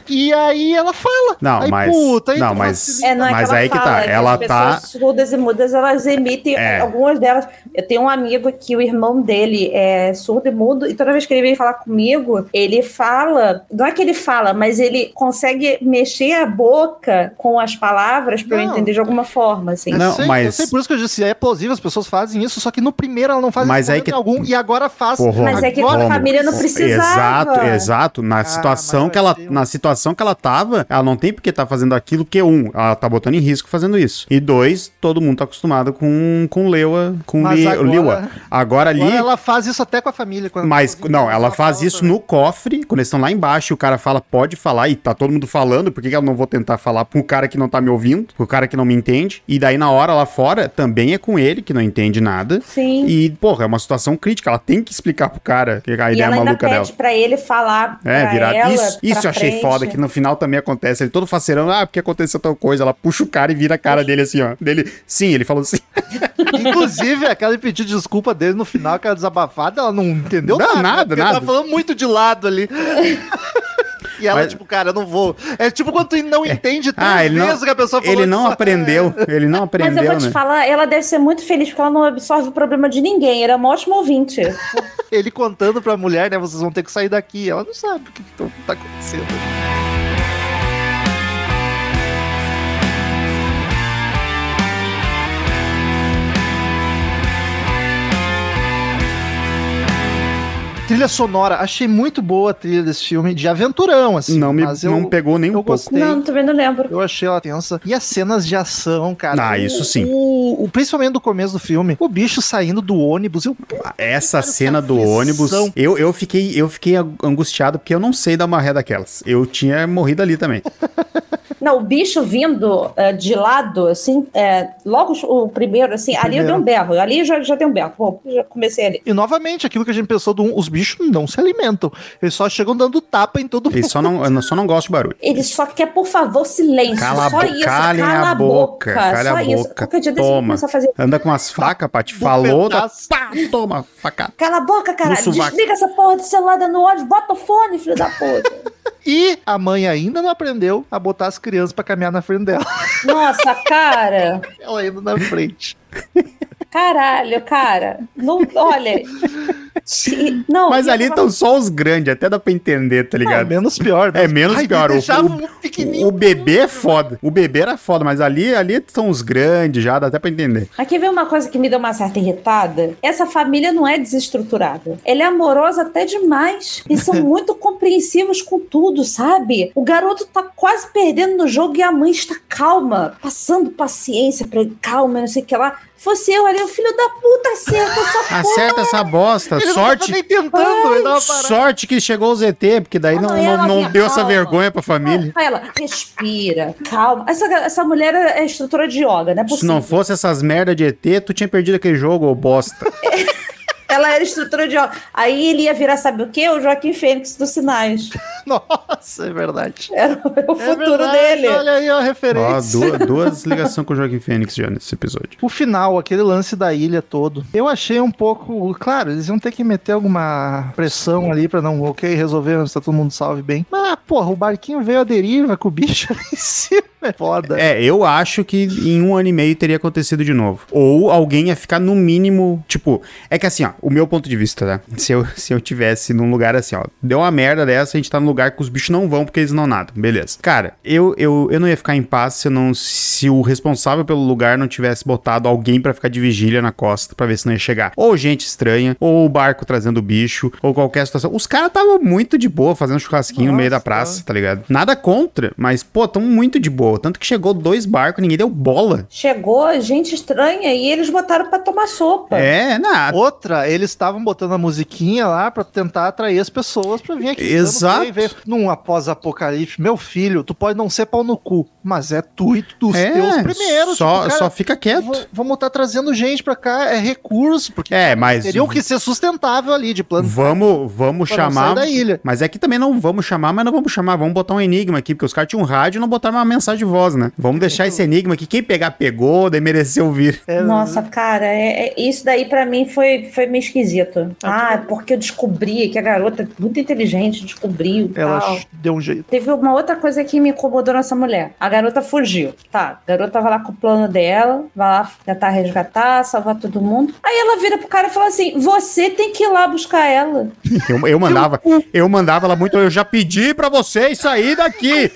S1: E aí ela fala.
S2: Não,
S1: aí,
S2: mas.
S1: puta, aí
S2: não, mas.
S1: facilita.
S3: É, não é
S2: Mas
S3: que ela
S2: aí que
S3: fala,
S2: tá,
S3: é que
S2: ela
S3: as
S2: tá-
S3: pessoas surdas e mudas, elas emitem,
S2: É.
S3: algumas delas. Eu tenho um amigo que o irmão dele é surdo e mudo, e toda vez que ele vem falar comigo, ele fala, não é que ele fala, mas ele consegue mexer a boca com as palavras pra eu entender de alguma forma, assim.
S1: Eu
S2: Não,
S1: sei,
S2: mas-
S1: Eu sei, por isso que eu disse, é plausível, as pessoas fazem isso, só que no primeiro ela não faz
S2: Mas
S1: momento
S2: que-
S1: algum, e agora faz.
S2: Porra,
S3: Mas é que
S1: agora,
S3: a família não precisava.
S2: Exato, exato. Na situação
S1: mas
S2: que ela, na situação que ela tava, ela não tem porque tá fazendo aquilo, porque um, ela tá botando em risco fazendo isso. E dois, todo mundo tá acostumado com com Lewa, com Li-
S1: agora-
S2: Liwa. Agora ali
S1: Agora ela faz isso até com a família. quando
S2: mas, não, ela faz isso no cofre, quando eles estão lá embaixo, o cara fala, pode falar, e tá todo mundo falando, por que que eu não vou tentar falar pro cara que não tá me ouvindo, pro cara que não me entende? E daí, na hora lá fora, também é com ele, que não entende nada.
S3: Sim.
S2: E, porra, é uma situação crítica, ela tem que explicar pro cara que a
S3: E
S2: ideia
S3: ela ainda
S2: maluca dela.
S3: pede pra ele falar
S2: É,
S3: pra
S2: virado.
S3: ela,
S2: isso isso eu achei foda, que no final também acontece. Ele todo faceirão, ah, porque aconteceu tal coisa. Ela puxa o cara e vira a cara dele assim, ó. Dele, sim, ele falou assim.
S1: Inclusive, aquela pedido de desculpa dele no final, aquela desabafada, ela não entendeu
S2: Não,
S1: nada.
S2: nada,
S1: porque
S2: nada.
S1: Ela tava falando muito de lado ali. E ela,
S2: Mas-
S1: tipo, cara, eu não vou. É tipo quando tu não entende três
S2: Ah, ele não,
S1: que a pessoa falou.
S2: ele não
S1: só-
S2: aprendeu. Ele não
S3: Mas eu
S2: aprendeu,
S3: vou te
S2: né?
S3: falar, ela deve ser muito feliz porque ela não absorve o problema de ninguém. Ela é um ótimo ouvinte.
S1: Ele contando pra mulher, né? Vocês vão ter que sair daqui. Ela não sabe o que, tá- tá acontecendo. Trilha sonora, achei muito boa a trilha desse filme, de aventurão, assim.
S2: Não me
S1: mas eu,
S2: não pegou nem um
S1: eu
S2: pouco.
S1: gostei.
S3: Não, também não lembro.
S1: Eu achei ela tensa. E as cenas de ação, cara.
S2: Ah,
S1: o-
S2: isso sim.
S1: O, o- principalmente do começo do filme. O bicho saindo do ônibus. Eu,
S2: Essa cena do
S1: aflição.
S2: ônibus, eu, eu fiquei eu fiquei angustiado porque eu não sei dar uma ré daquelas. Eu tinha morrido ali também.
S3: Não, o bicho vindo eh, de lado, assim, é, logo o primeiro, assim, ali eu
S1: primeiro.
S3: dei um berro. Ali já, já dei um berro. Bom, já comecei ali.
S1: E novamente, aquilo que a gente pensou do um, os bichos não se alimentam. Eles só chegam dando tapa em todo mundo.
S2: Ele só não, eu só não gosto de barulho.
S3: Ele só quer, por favor, silêncio.
S2: Cala a
S3: só isso.
S2: calem
S3: cala
S2: a boca, cale
S3: só
S2: a
S3: isso.
S2: boca.
S3: Qualquer dia desse eu vou
S2: Toma.
S3: começar a fazer.
S2: Anda com umas facas, Paty. Falou, tá, pá, toma, facada.
S3: Cala a boca, caralho. Desliga essa porra de celular no ódio. Bota o fone, filho da puta.
S1: E a mãe ainda não aprendeu a botar as crianças pra caminhar na frente dela.
S3: Nossa, cara.
S1: Ela indo na frente.
S3: Caralho, cara. Não, olha. Não,
S2: Mas
S3: e
S2: ali estão só os grandes, até dá pra entender, tá
S1: Não,
S2: ligado?
S1: menos pior.
S2: É menos
S1: Ai,
S2: pior. O, o- o bebê é foda. O bebê era foda, mas ali, ali estão os grandes já, dá até pra entender.
S3: Aqui vem uma coisa que me deu uma certa irritada. Essa família não é desestruturada. Ela é amorosa até demais. Eles são muito compreensivos com tudo, sabe? O garoto tá quase perdendo no jogo e a mãe está calma, passando paciência pra ele, calma, não sei o que lá. Fosse eu ali, o filho da puta acerta essa porra.
S2: Acerta essa bosta.
S1: Ele não
S2: Sorte,
S1: tava nem tentando, ele tava parado.
S2: sorte que chegou o ZT, porque daí
S3: Ah,
S2: não,
S3: não,
S2: não,
S3: ela
S2: não
S3: vinha
S2: deu essa
S3: calma.
S2: vergonha pra família.
S3: Aí ela, respira, calma. Essa, essa mulher é instrutora de yoga, não é
S2: Se não fosse essas merda de ET, tu tinha perdido aquele jogo, ô bosta.
S3: Ela era instrutora de yoga. Aí ele ia virar, sabe o quê? O Joaquim Fênix dos Sinais.
S1: Nossa, é verdade.
S3: Era o
S1: É
S3: futuro
S1: verdade,
S3: dele.
S1: Olha aí a
S2: Ó,
S1: referência.
S2: duas, duas ligações com o Joaquim Fênix já nesse episódio.
S1: O final, aquele lance da ilha todo, eu achei um pouco. Claro, eles iam ter que meter alguma pressão ali pra não, ok, resolver antes tá todo mundo salve bem. Mas, porra, o barquinho veio à deriva com o bicho ali em cima. É foda.
S2: É, eu acho que em um ano e meio teria acontecido de novo. Ou alguém ia ficar no mínimo. Tipo, é que assim, ó, o meu ponto de vista, tá? Se eu, se eu tivesse num lugar assim, ó, deu uma merda dessa, a gente tá num lugar que os bichos não vão porque eles não nadam. Beleza. Cara, eu, eu, eu não ia ficar em paz se, não, se o responsável pelo lugar não tivesse botado alguém pra ficar de vigília na costa pra ver se não ia chegar. Ou gente estranha, ou o barco trazendo bicho, ou qualquer situação. Os caras estavam muito de boa fazendo churrasquinho no meio da
S1: Nossa.
S2: praça, tá ligado? Nada contra, mas, pô, tão muito de boa. Tanto que chegou dois barcos, ninguém deu bola.
S3: Chegou gente estranha e eles botaram pra tomar sopa.
S2: É, nada.
S1: Outra, eles estavam botando a musiquinha lá pra tentar atrair as pessoas pra vir aqui.
S2: Exato.
S1: Ver, ver. Num após-apocalipse, meu filho, tu pode não ser pau no cu, mas é tu e dos
S2: É,
S1: teus primeiros.
S2: só,
S1: tipo, cara,
S2: só fica quieto.
S1: Vamos estar trazendo gente pra cá, é recurso, porque
S2: É, mas
S1: teriam que ser sustentável ali de plano.
S2: vamos, vamos
S1: pra não
S2: chamar.
S1: sair da ilha.
S2: Mas é que também não vamos chamar, mas não vamos chamar. Vamos botar um enigma aqui, porque os caras tinham um rádio e não botaram uma mensagem de voz, né? Vamos deixar esse enigma aqui. Quem pegar, pegou, daí mereceu ouvir.
S1: É,
S3: Nossa, cara, é- é- isso daí pra mim foi, foi meio esquisito. Ah, porque eu descobri que a garota, muito inteligente, descobriu
S1: Ela
S3: tal.
S1: deu um jeito.
S3: Teve uma outra coisa que me incomodou nessa mulher. A garota fugiu. Tá, a garota vai lá com o plano dela, vai lá tentar resgatar, salvar todo mundo. Aí ela vira pro cara e fala assim: Você tem que ir lá buscar ela.
S2: Eu, eu mandava, eu mandava ela muito. Eu já pedi pra vocês sair daqui.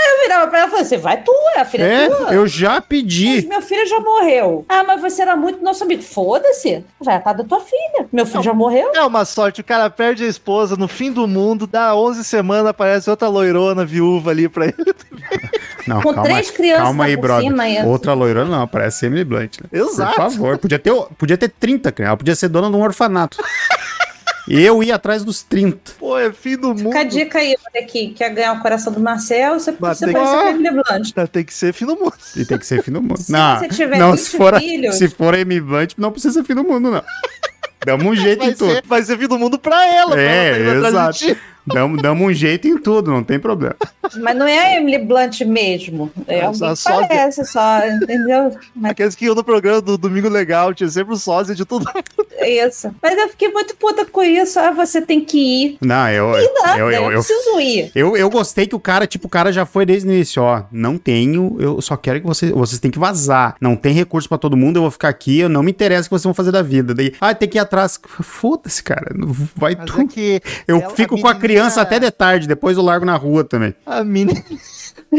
S3: Eu virava pra ela e falei: Você vai tu, é a filha
S2: É,
S3: tua.
S2: eu já
S3: Mas
S2: pedi.
S3: meu filho já morreu. Ah, mas você era muito nosso amigo. Foda-se. Vai atrás da tua filha. Meu filho já morreu.
S1: É uma sorte, o cara perde a esposa no fim do mundo, dá 11 semanas, aparece outra loirona viúva ali pra ele.
S2: Não,
S3: Com
S2: calma,
S3: três crianças
S2: calma aí,
S3: por
S2: brother.
S3: cima.
S2: Outra loirona não, parece Emily Blunt, né?
S1: Exato.
S2: Por favor, podia ter, podia ter 30 crianças. Ela podia ser dona de um orfanato. Eu ia atrás dos 30.
S1: Pô, é fim do mundo.
S3: Fica a dica aí, você que quer ganhar o coração do Marcel, você,
S1: Mas
S3: você
S1: tem
S3: pode
S1: que-
S3: ser a Emily Blunt.
S1: Tá, Tem que ser fim do mundo.
S2: E tem que ser fim do mundo.
S3: Se
S2: não,
S3: você tiver
S2: não
S3: 20
S2: se for,
S3: filhos-
S2: se for a Amy Blunt, não precisa ser fim do mundo, não. Damos um jeito
S1: Vai
S2: em tudo.
S1: ser, vai ser fim do mundo pra ela. pra ela
S2: É, exato. Damos, damos um jeito em tudo, não tem problema.
S3: Mas não é a Emily Blunt mesmo. É
S1: É,
S3: alguém
S1: só-
S3: parece só, entendeu? Mas
S1: Aqueles que iam no programa do Domingo Legal, tinha sempre o sósia de mundo.
S3: isso. Mas eu fiquei muito puta com isso. Ah, você tem que ir.
S2: Não, eu.
S3: E nada,
S2: eu,
S3: eu,
S2: eu, eu,
S3: preciso ir.
S2: eu, eu gostei que o cara, tipo, o cara já foi desde o início, ó. Não tenho, eu só quero que vocês. Vocês têm que vazar. Não tem recurso pra todo mundo, eu vou ficar aqui, eu não me interessa o que vocês vão fazer da vida. Daí, ah, tem que ir atrás. Foda-se, cara. Vai
S1: Mas
S2: tu.
S1: é que
S2: Eu fico com a
S1: menininha-
S2: criança até de tarde, depois eu largo na rua também.
S1: A,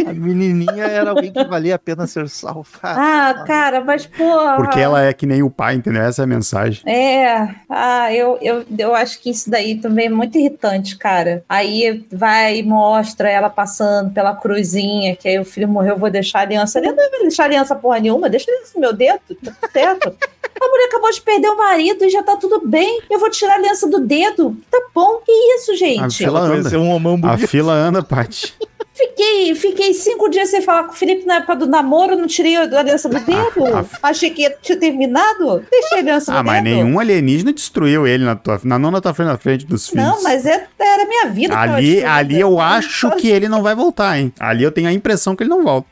S1: a menininha era alguém que valia a pena ser salva.
S3: Ah, cara, mas porra.
S2: Porque ela é que nem o pai, entendeu? Essa é a mensagem.
S3: É, ah, eu, eu, eu acho que isso daí também é muito irritante, cara. Aí vai e mostra ela passando pela cruzinha, que aí o filho morreu, eu vou deixar a aliança. Eu não vou deixar a aliança porra nenhuma, deixa a aliança no meu dedo, tá tudo certo. A mulher acabou de perder o marido e já tá tudo bem. Eu vou tirar a aliança do dedo. Tá bom, que isso,
S2: A
S3: gente?
S2: fila anda.
S1: Um homão
S2: A fila anda, Paty.
S3: Fiquei, fiquei cinco dias sem falar com o Felipe na época do namoro, não tirei a aliança do dedo.
S2: ah.
S3: Achei que tinha terminado. Deixei a aliança
S2: Ah,
S3: do
S2: mas
S3: dedo.
S2: nenhum alienígena destruiu ele na tua, na, não na tua frente, na frente dos filhos.
S3: Não, mas é, era minha vida.
S2: Ali, ali eu acho que ele não vai voltar, hein? Ali eu tenho a impressão que ele não volta.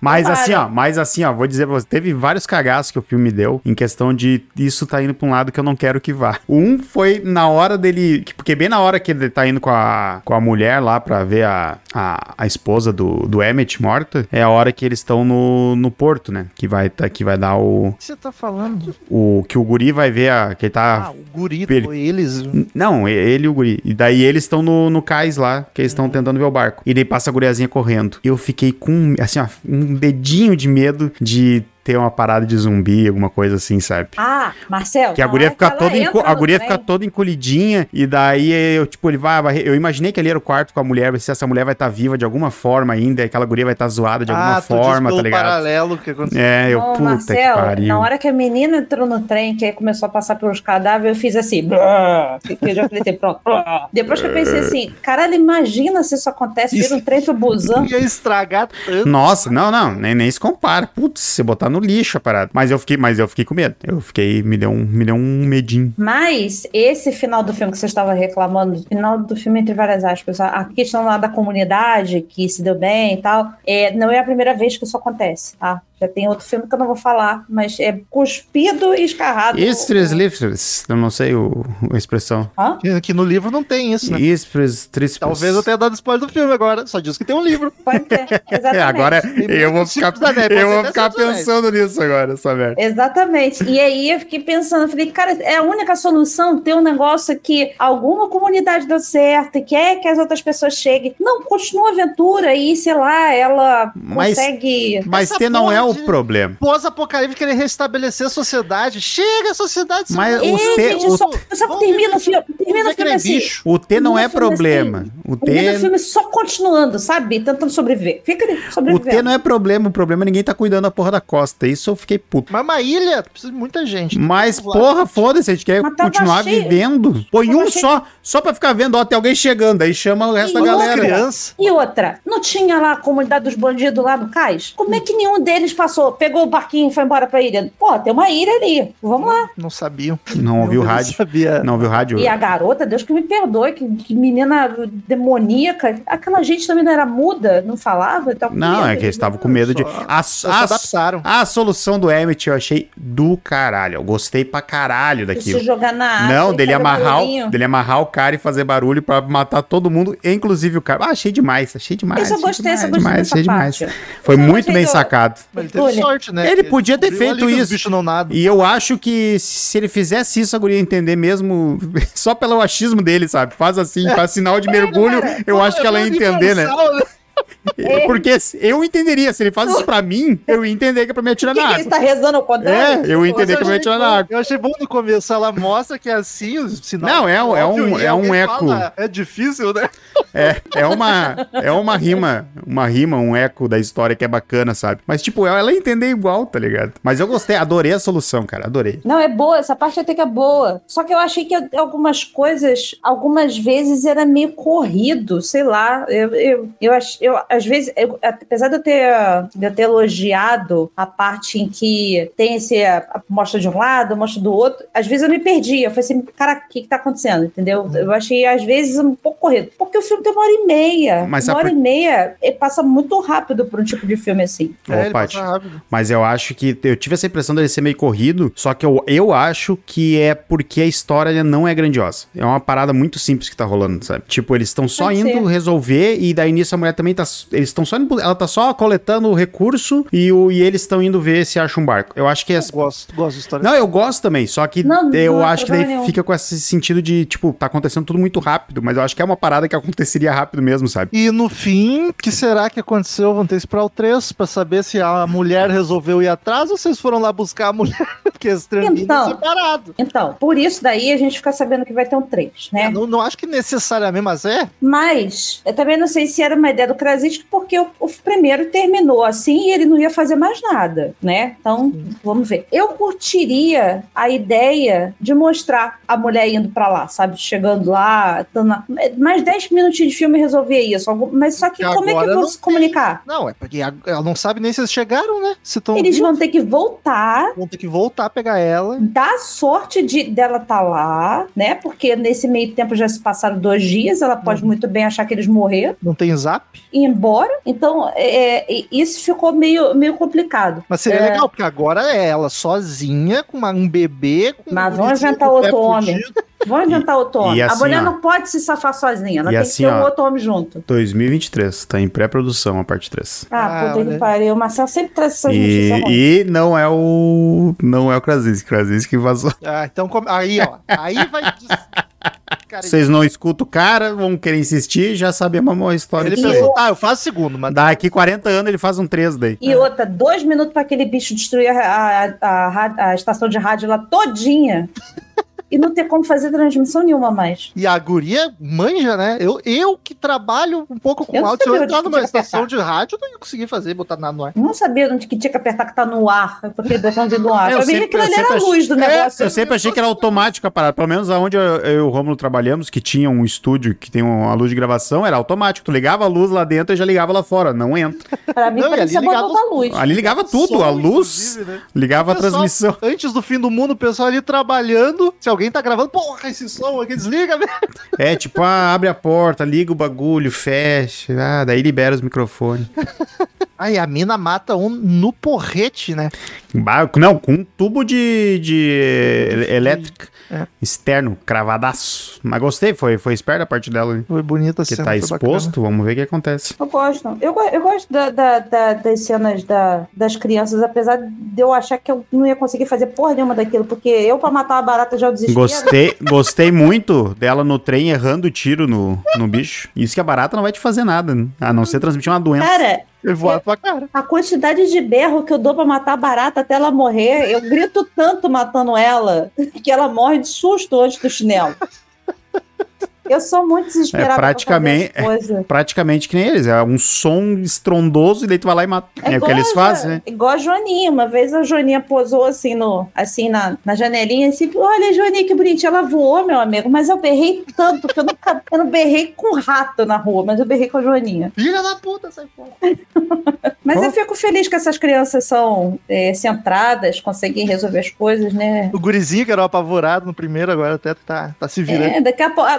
S2: Mas
S3: Tomara.
S2: assim, ó, mas assim, ó, vou dizer pra você, teve vários cagaços que o filme deu em questão de isso tá indo pra um lado que eu não quero que vá. Um foi na hora dele, que- porque bem na hora que ele tá indo com a, com a mulher lá pra ver a, a, a esposa do, do Emmett morta, é a hora que eles estão no, no porto, né? Que vai, tá, que vai dar o,
S1: O que você tá falando?
S2: o. Que o guri vai ver a. Que ele tá
S1: Ah, o guri,
S2: ele-
S1: foi eles.
S2: não, e- ele e o guri. E daí eles estão no, no cais lá, que eles estão tentando ver o barco. E daí passa a guriazinha correndo. Eu fiquei com, assim, ó, um dedinho de medo de ter uma parada de zumbi, alguma coisa assim, sabe?
S3: Ah, Marcel.
S2: Que a guria fica toda, enco- a guria fica toda encolhidinha e daí eu, tipo, ele vai, vai- eu imaginei que ali era o quarto com a mulher, se essa mulher vai estar viva de alguma forma ainda, e aquela guria vai estar zoada de alguma
S1: ah,
S2: forma, tá ligado?
S1: paralelo que aconteceu.
S2: É, eu,
S3: Não,
S2: puta
S3: Marcel,
S2: que pariu.
S3: na hora que a menina entrou no trem, que aí começou a passar pelos cadáveres, eu fiz assim. que eu já falei assim, pronto. brrr. Depois que eu pensei assim, caralho, imagina se isso acontece, vira um trem pro busão.
S1: Ia estragar tanto.
S2: Nossa, não, não, nem, nem se compara. Putz, se botar no lixo a parada. Mas eu fiquei, mas eu fiquei com medo. Eu fiquei, me deu um, me deu um medinho.
S3: Mas esse final do filme que você estava reclamando, final do filme entre várias aspas, a- questão lá da comunidade que se deu bem e tal, é, não é a primeira vez que isso acontece, tá? Já tem outro filme que eu não vou falar, mas é cuspido e escarrado.
S2: Istris liftres, eu não sei o, a expressão.
S3: Hã?
S1: Que- Que no livro não tem isso, né?
S2: Istris, tris,
S1: Talvez eu tenha dado spoiler do filme agora. Só diz que tem um livro.
S3: Pode ter, exatamente.
S2: É, agora eu vou ficar, eu vou
S1: ser
S2: ficar
S1: anéis.
S2: Pensando nisso agora, essa merda.
S3: Exatamente. E aí eu fiquei pensando, eu falei, cara, é a única solução ter um negócio que alguma comunidade deu certo e quer que as outras pessoas cheguem. Não, continua a aventura e, sei lá, ela
S2: Mas-
S3: consegue.
S2: Mas ter não é o problema.
S1: Pós-apocalipse querer restabelecer a sociedade. Chega a sociedade. se
S2: Mas
S3: Ei,
S2: te-
S3: gente,
S2: o-
S3: só, só termina o filme, termina o filme
S1: é
S3: assim.
S1: bicho.
S2: O T não é
S3: o filme
S2: problema.
S3: assim.
S2: O
S3: Termina o
S2: T,
S3: filme só continuando, sabe? Tentando sobreviver. Fica ali,
S2: o. T não é problema. O problema é ninguém tá cuidando da porra da costa. Isso eu fiquei puto.
S1: Mas uma ilha precisa de muita gente.
S2: Mas,
S1: Vamos lá.
S2: porra, foda-se, a gente quer
S3: Mas
S2: continuar
S3: cheio.
S2: vivendo. Põe
S3: Tava
S2: um
S3: cheio.
S2: só, só pra ficar vendo, ó, tem alguém chegando, aí chama o resto da
S3: E
S1: Olha as
S2: galera.
S1: crianças.
S3: E outra, não tinha lá a comunidade dos bandidos lá no cais? Como é que nenhum deles passou, pegou o barquinho e foi embora pra ilha? Pô, tem uma ilha ali. Vamos lá.
S1: Não sabiam.
S2: Não ouviu o rádio.
S1: sabia.
S2: Não ouviu o rádio.
S3: E a garota, Deus que me perdoe, que, que menina demoníaca. Aquela gente também não era muda, não falava? Então,
S2: Não, é que eles estavam com medo de.
S1: Só-
S2: A,
S1: Só se
S2: a,
S1: adaptaram.
S2: A solução do Emmett eu achei do caralho. Eu gostei pra caralho
S3: Se
S2: daquilo.
S3: jogar na água.
S2: Não, dele amarrar, o, dele amarrar o cara e fazer barulho pra matar todo mundo, inclusive o cara. Ah, achei demais, achei demais.
S3: Isso eu
S2: achei
S3: gostei, isso eu
S2: demais,
S3: gostei
S2: demais,
S3: dessa
S2: achei
S3: parte.
S2: demais. Foi
S3: Isso eu
S2: muito bem
S3: do-
S2: sacado.
S1: Mas ele teve
S3: Olha,
S1: sorte, né?
S2: ele podia ter feito isso.
S1: bichos não nadam.
S2: E eu acho que se ele fizesse isso, a guria ia entender mesmo, só pelo achismo dele, sabe? Faz assim, faz sinal de mergulho, eu acho que ela ia entender, né?
S3: É.
S2: Porque eu entenderia, se ele faz isso pra mim, eu ia entender que é pra me atirar
S3: O que,
S2: na
S3: que ele
S2: água.
S3: está rezando ao contrário?
S2: É, eu ia entender que eu ia
S1: achei
S2: atirar na
S1: bom-
S2: água.
S1: Eu achei bom no começo, ela mostra que é assim, o sinal.
S2: Não, é um- é um- é um
S1: alguém
S2: eco.
S1: fala, é difícil, né?
S2: É, é uma, é uma rima, uma rima, um eco da história que é bacana, sabe? Mas, tipo, ela ia entender igual, tá ligado? Mas eu gostei, adorei a solução, cara, adorei.
S3: Não, é boa, essa parte até que é boa. Só que eu achei que algumas coisas, algumas vezes era meio corrido, sei lá. Eu, eu, eu, ach, eu eu, às vezes, eu- apesar de eu, ter, de eu ter elogiado a parte em que tem esse a, a mostra de um lado, mostra do outro, às vezes eu me perdi. Eu falei assim, cara, o que, que tá acontecendo? Entendeu?
S2: Uhum.
S3: Eu achei, às vezes, um pouco corrido. Porque o filme tem uma hora e meia.
S2: Mas
S3: uma hora
S2: por-
S3: e meia e passa muito rápido por um tipo de filme assim.
S2: Ô,
S1: É, ele
S2: Paty. Mas eu acho que. Eu tive essa impressão dele ser meio corrido, só que eu, eu acho que é porque a história não é grandiosa. É uma parada muito simples que tá rolando, sabe? Tipo, eles estão só
S3: Pode
S2: indo
S3: ser.
S2: resolver e daí nisso a mulher também tá. Eles estão só indo. Ela tá só coletando o recurso e, o, e eles estão indo ver se acha um barco. Eu acho que as.
S1: Gosto, gosto de história.
S2: Não, eu gosto também, só que
S3: Não,
S2: eu
S3: não é
S2: acho que daí fica com esse sentido de, tipo, tá acontecendo tudo muito rápido, mas eu acho que é uma parada que aconteceria rápido mesmo, sabe?
S1: E no fim, o que será que aconteceu? Vão ter que esperar o 3 pra saber se a mulher resolveu ir atrás ou vocês foram lá buscar a mulher, porque eles terminam
S3: Então.
S1: separados.
S3: Então, por isso daí a gente fica sabendo que vai ter um 3, né?
S1: Não, não acho que necessariamente, mas é.
S3: Mas eu também não sei se era uma ideia do Porque o, o primeiro terminou assim e ele não ia fazer mais nada, né? Então, vamos ver. Eu curtiria a ideia de mostrar a mulher indo pra lá, sabe? Chegando lá, na- mais 10 minutinhos de filme resolver isso. Mas só que
S1: Porque
S3: como é que vão
S1: não
S3: se comunicar?
S1: Não, é porque ela não sabe nem se eles chegaram, né? Se estão
S3: Eles vão ter que voltar
S1: vão ter que voltar a pegar ela.
S3: dá sorte de dela estar lá, né? Porque nesse meio tempo já se passaram dois dias, ela pode muito bem achar que eles morreram
S1: Não tem zap.
S3: E ir embora. Então, é, é, isso ficou meio, meio complicado.
S1: Mas seria
S3: É.
S1: legal, porque agora é ela sozinha, com uma- um bebê. Com
S3: Mas
S1: um
S3: vamos
S1: pé
S3: outro homem. Vamos inventar outro homem.
S2: e
S3: a
S2: assim,
S3: mulher
S2: ó.
S3: não pode se safar sozinha, ela
S2: E
S3: tem
S2: assim,
S3: que ter um
S2: ó.
S3: outro homem junto.
S2: 2023, tá em pré-produção a parte 3.
S3: Ah,
S1: Ah,
S3: puta que pariu. O Marcel sempre traz essas notícias ruins.
S2: E, e não é o. Não é o Krasinski. Krasinski vazou.
S1: Ah, então aí, ó. Aí vai. Cara,
S2: Vocês não escutam o cara, vão querer insistir, já sabemos a história.
S1: ele
S2: de
S3: E
S1: pensou, tá, eu faço segundo, mas
S2: Daqui 40 anos ele faz um 3 daí.
S3: E outra, dois minutos para aquele bicho destruir a, a, a, a estação de rádio lá todinha. e não ter como fazer transmissão nenhuma mais.
S1: E a guria manja, né? Eu, eu que trabalho um pouco com
S3: Eu não
S1: áudio, se eu
S3: sabia
S1: entrar numa estação
S3: apertar.
S1: de rádio, eu não ia conseguir fazer, botar nada no ar.
S3: Eu não sabia onde que tinha que apertar que tá no ar. Porque botãozinho no ar.
S2: Eu
S3: Pra mim,
S2: sempre-
S3: aquilo ali era a
S2: achei-
S3: luz do
S1: É,
S3: negócio.
S2: Eu sempre achei que era automático a parada. Pelo menos aonde eu, eu e o Romulo trabalhamos, que tinha um estúdio que tem uma luz de gravação, era automático. Tu ligava a luz lá dentro e já ligava lá fora. Não entra.
S3: Pra mim,
S1: Não,
S3: parecia
S1: ali ligava
S3: botão da luz.
S2: Ali ligava tudo,
S1: Som,
S2: a luz,
S1: né?
S2: ligava a
S1: pessoal,
S2: transmissão.
S1: Antes do fim do mundo, o pessoal ali trabalhando. Se alguém tá gravando, porra, esse som aqui desliga, velho.
S2: É, tipo, ah, abre a porta, liga o bagulho, fecha, ah, daí libera os microfones.
S1: Aí a mina mata um no porrete, né?
S2: Não, com um tubo de, de elétrica
S1: É.
S2: externo, cravadaço. Mas gostei, foi, foi esperto a parte dela ali.
S1: Foi bonita a
S2: Que
S1: cena,
S2: tá
S1: foi
S2: exposto, vamos ver o que acontece.
S3: Eu gosto. Eu, eu gosto da- da- da- das cenas da- das crianças, apesar de eu achar que eu não ia conseguir fazer porra nenhuma daquilo, porque eu, pra matar uma barata, já desespero.
S2: Gostei, gostei muito dela no trem errando o tiro no, no bicho. Isso que a barata não vai te fazer nada, né? a não ser transmitir uma doença.
S3: Cara,
S1: Ele voa pra cara.
S3: a quantidade de berro que eu dou pra matar a barata até ela morrer, eu grito tanto matando ela que ela morre de susto antes do chinelo. Eu sou muito desesperada
S2: É praticamente-
S3: pra fazer as coisas.
S2: Praticamente que nem eles, é um som estrondoso e daí tu vai lá e mata. É, o que eles fazem, né?
S3: Igual a Joaninha. Uma vez a Joaninha posou assim, no, assim na, na janelinha, assim, olha, Joaninha, que bonitinha. Ela voou, meu amigo, mas eu berrei tanto que eu nunca. Eu não berrei com rato na rua, mas eu berrei com a Joaninha.
S1: Filha da puta, sai fora.
S3: Mas
S2: Oh.
S3: eu fico feliz que essas crianças são é, centradas, conseguem resolver as coisas, né?
S1: O gurizinho que era o apavorado no primeiro, agora até tá, tá se virando.
S3: É, daqui a pouco.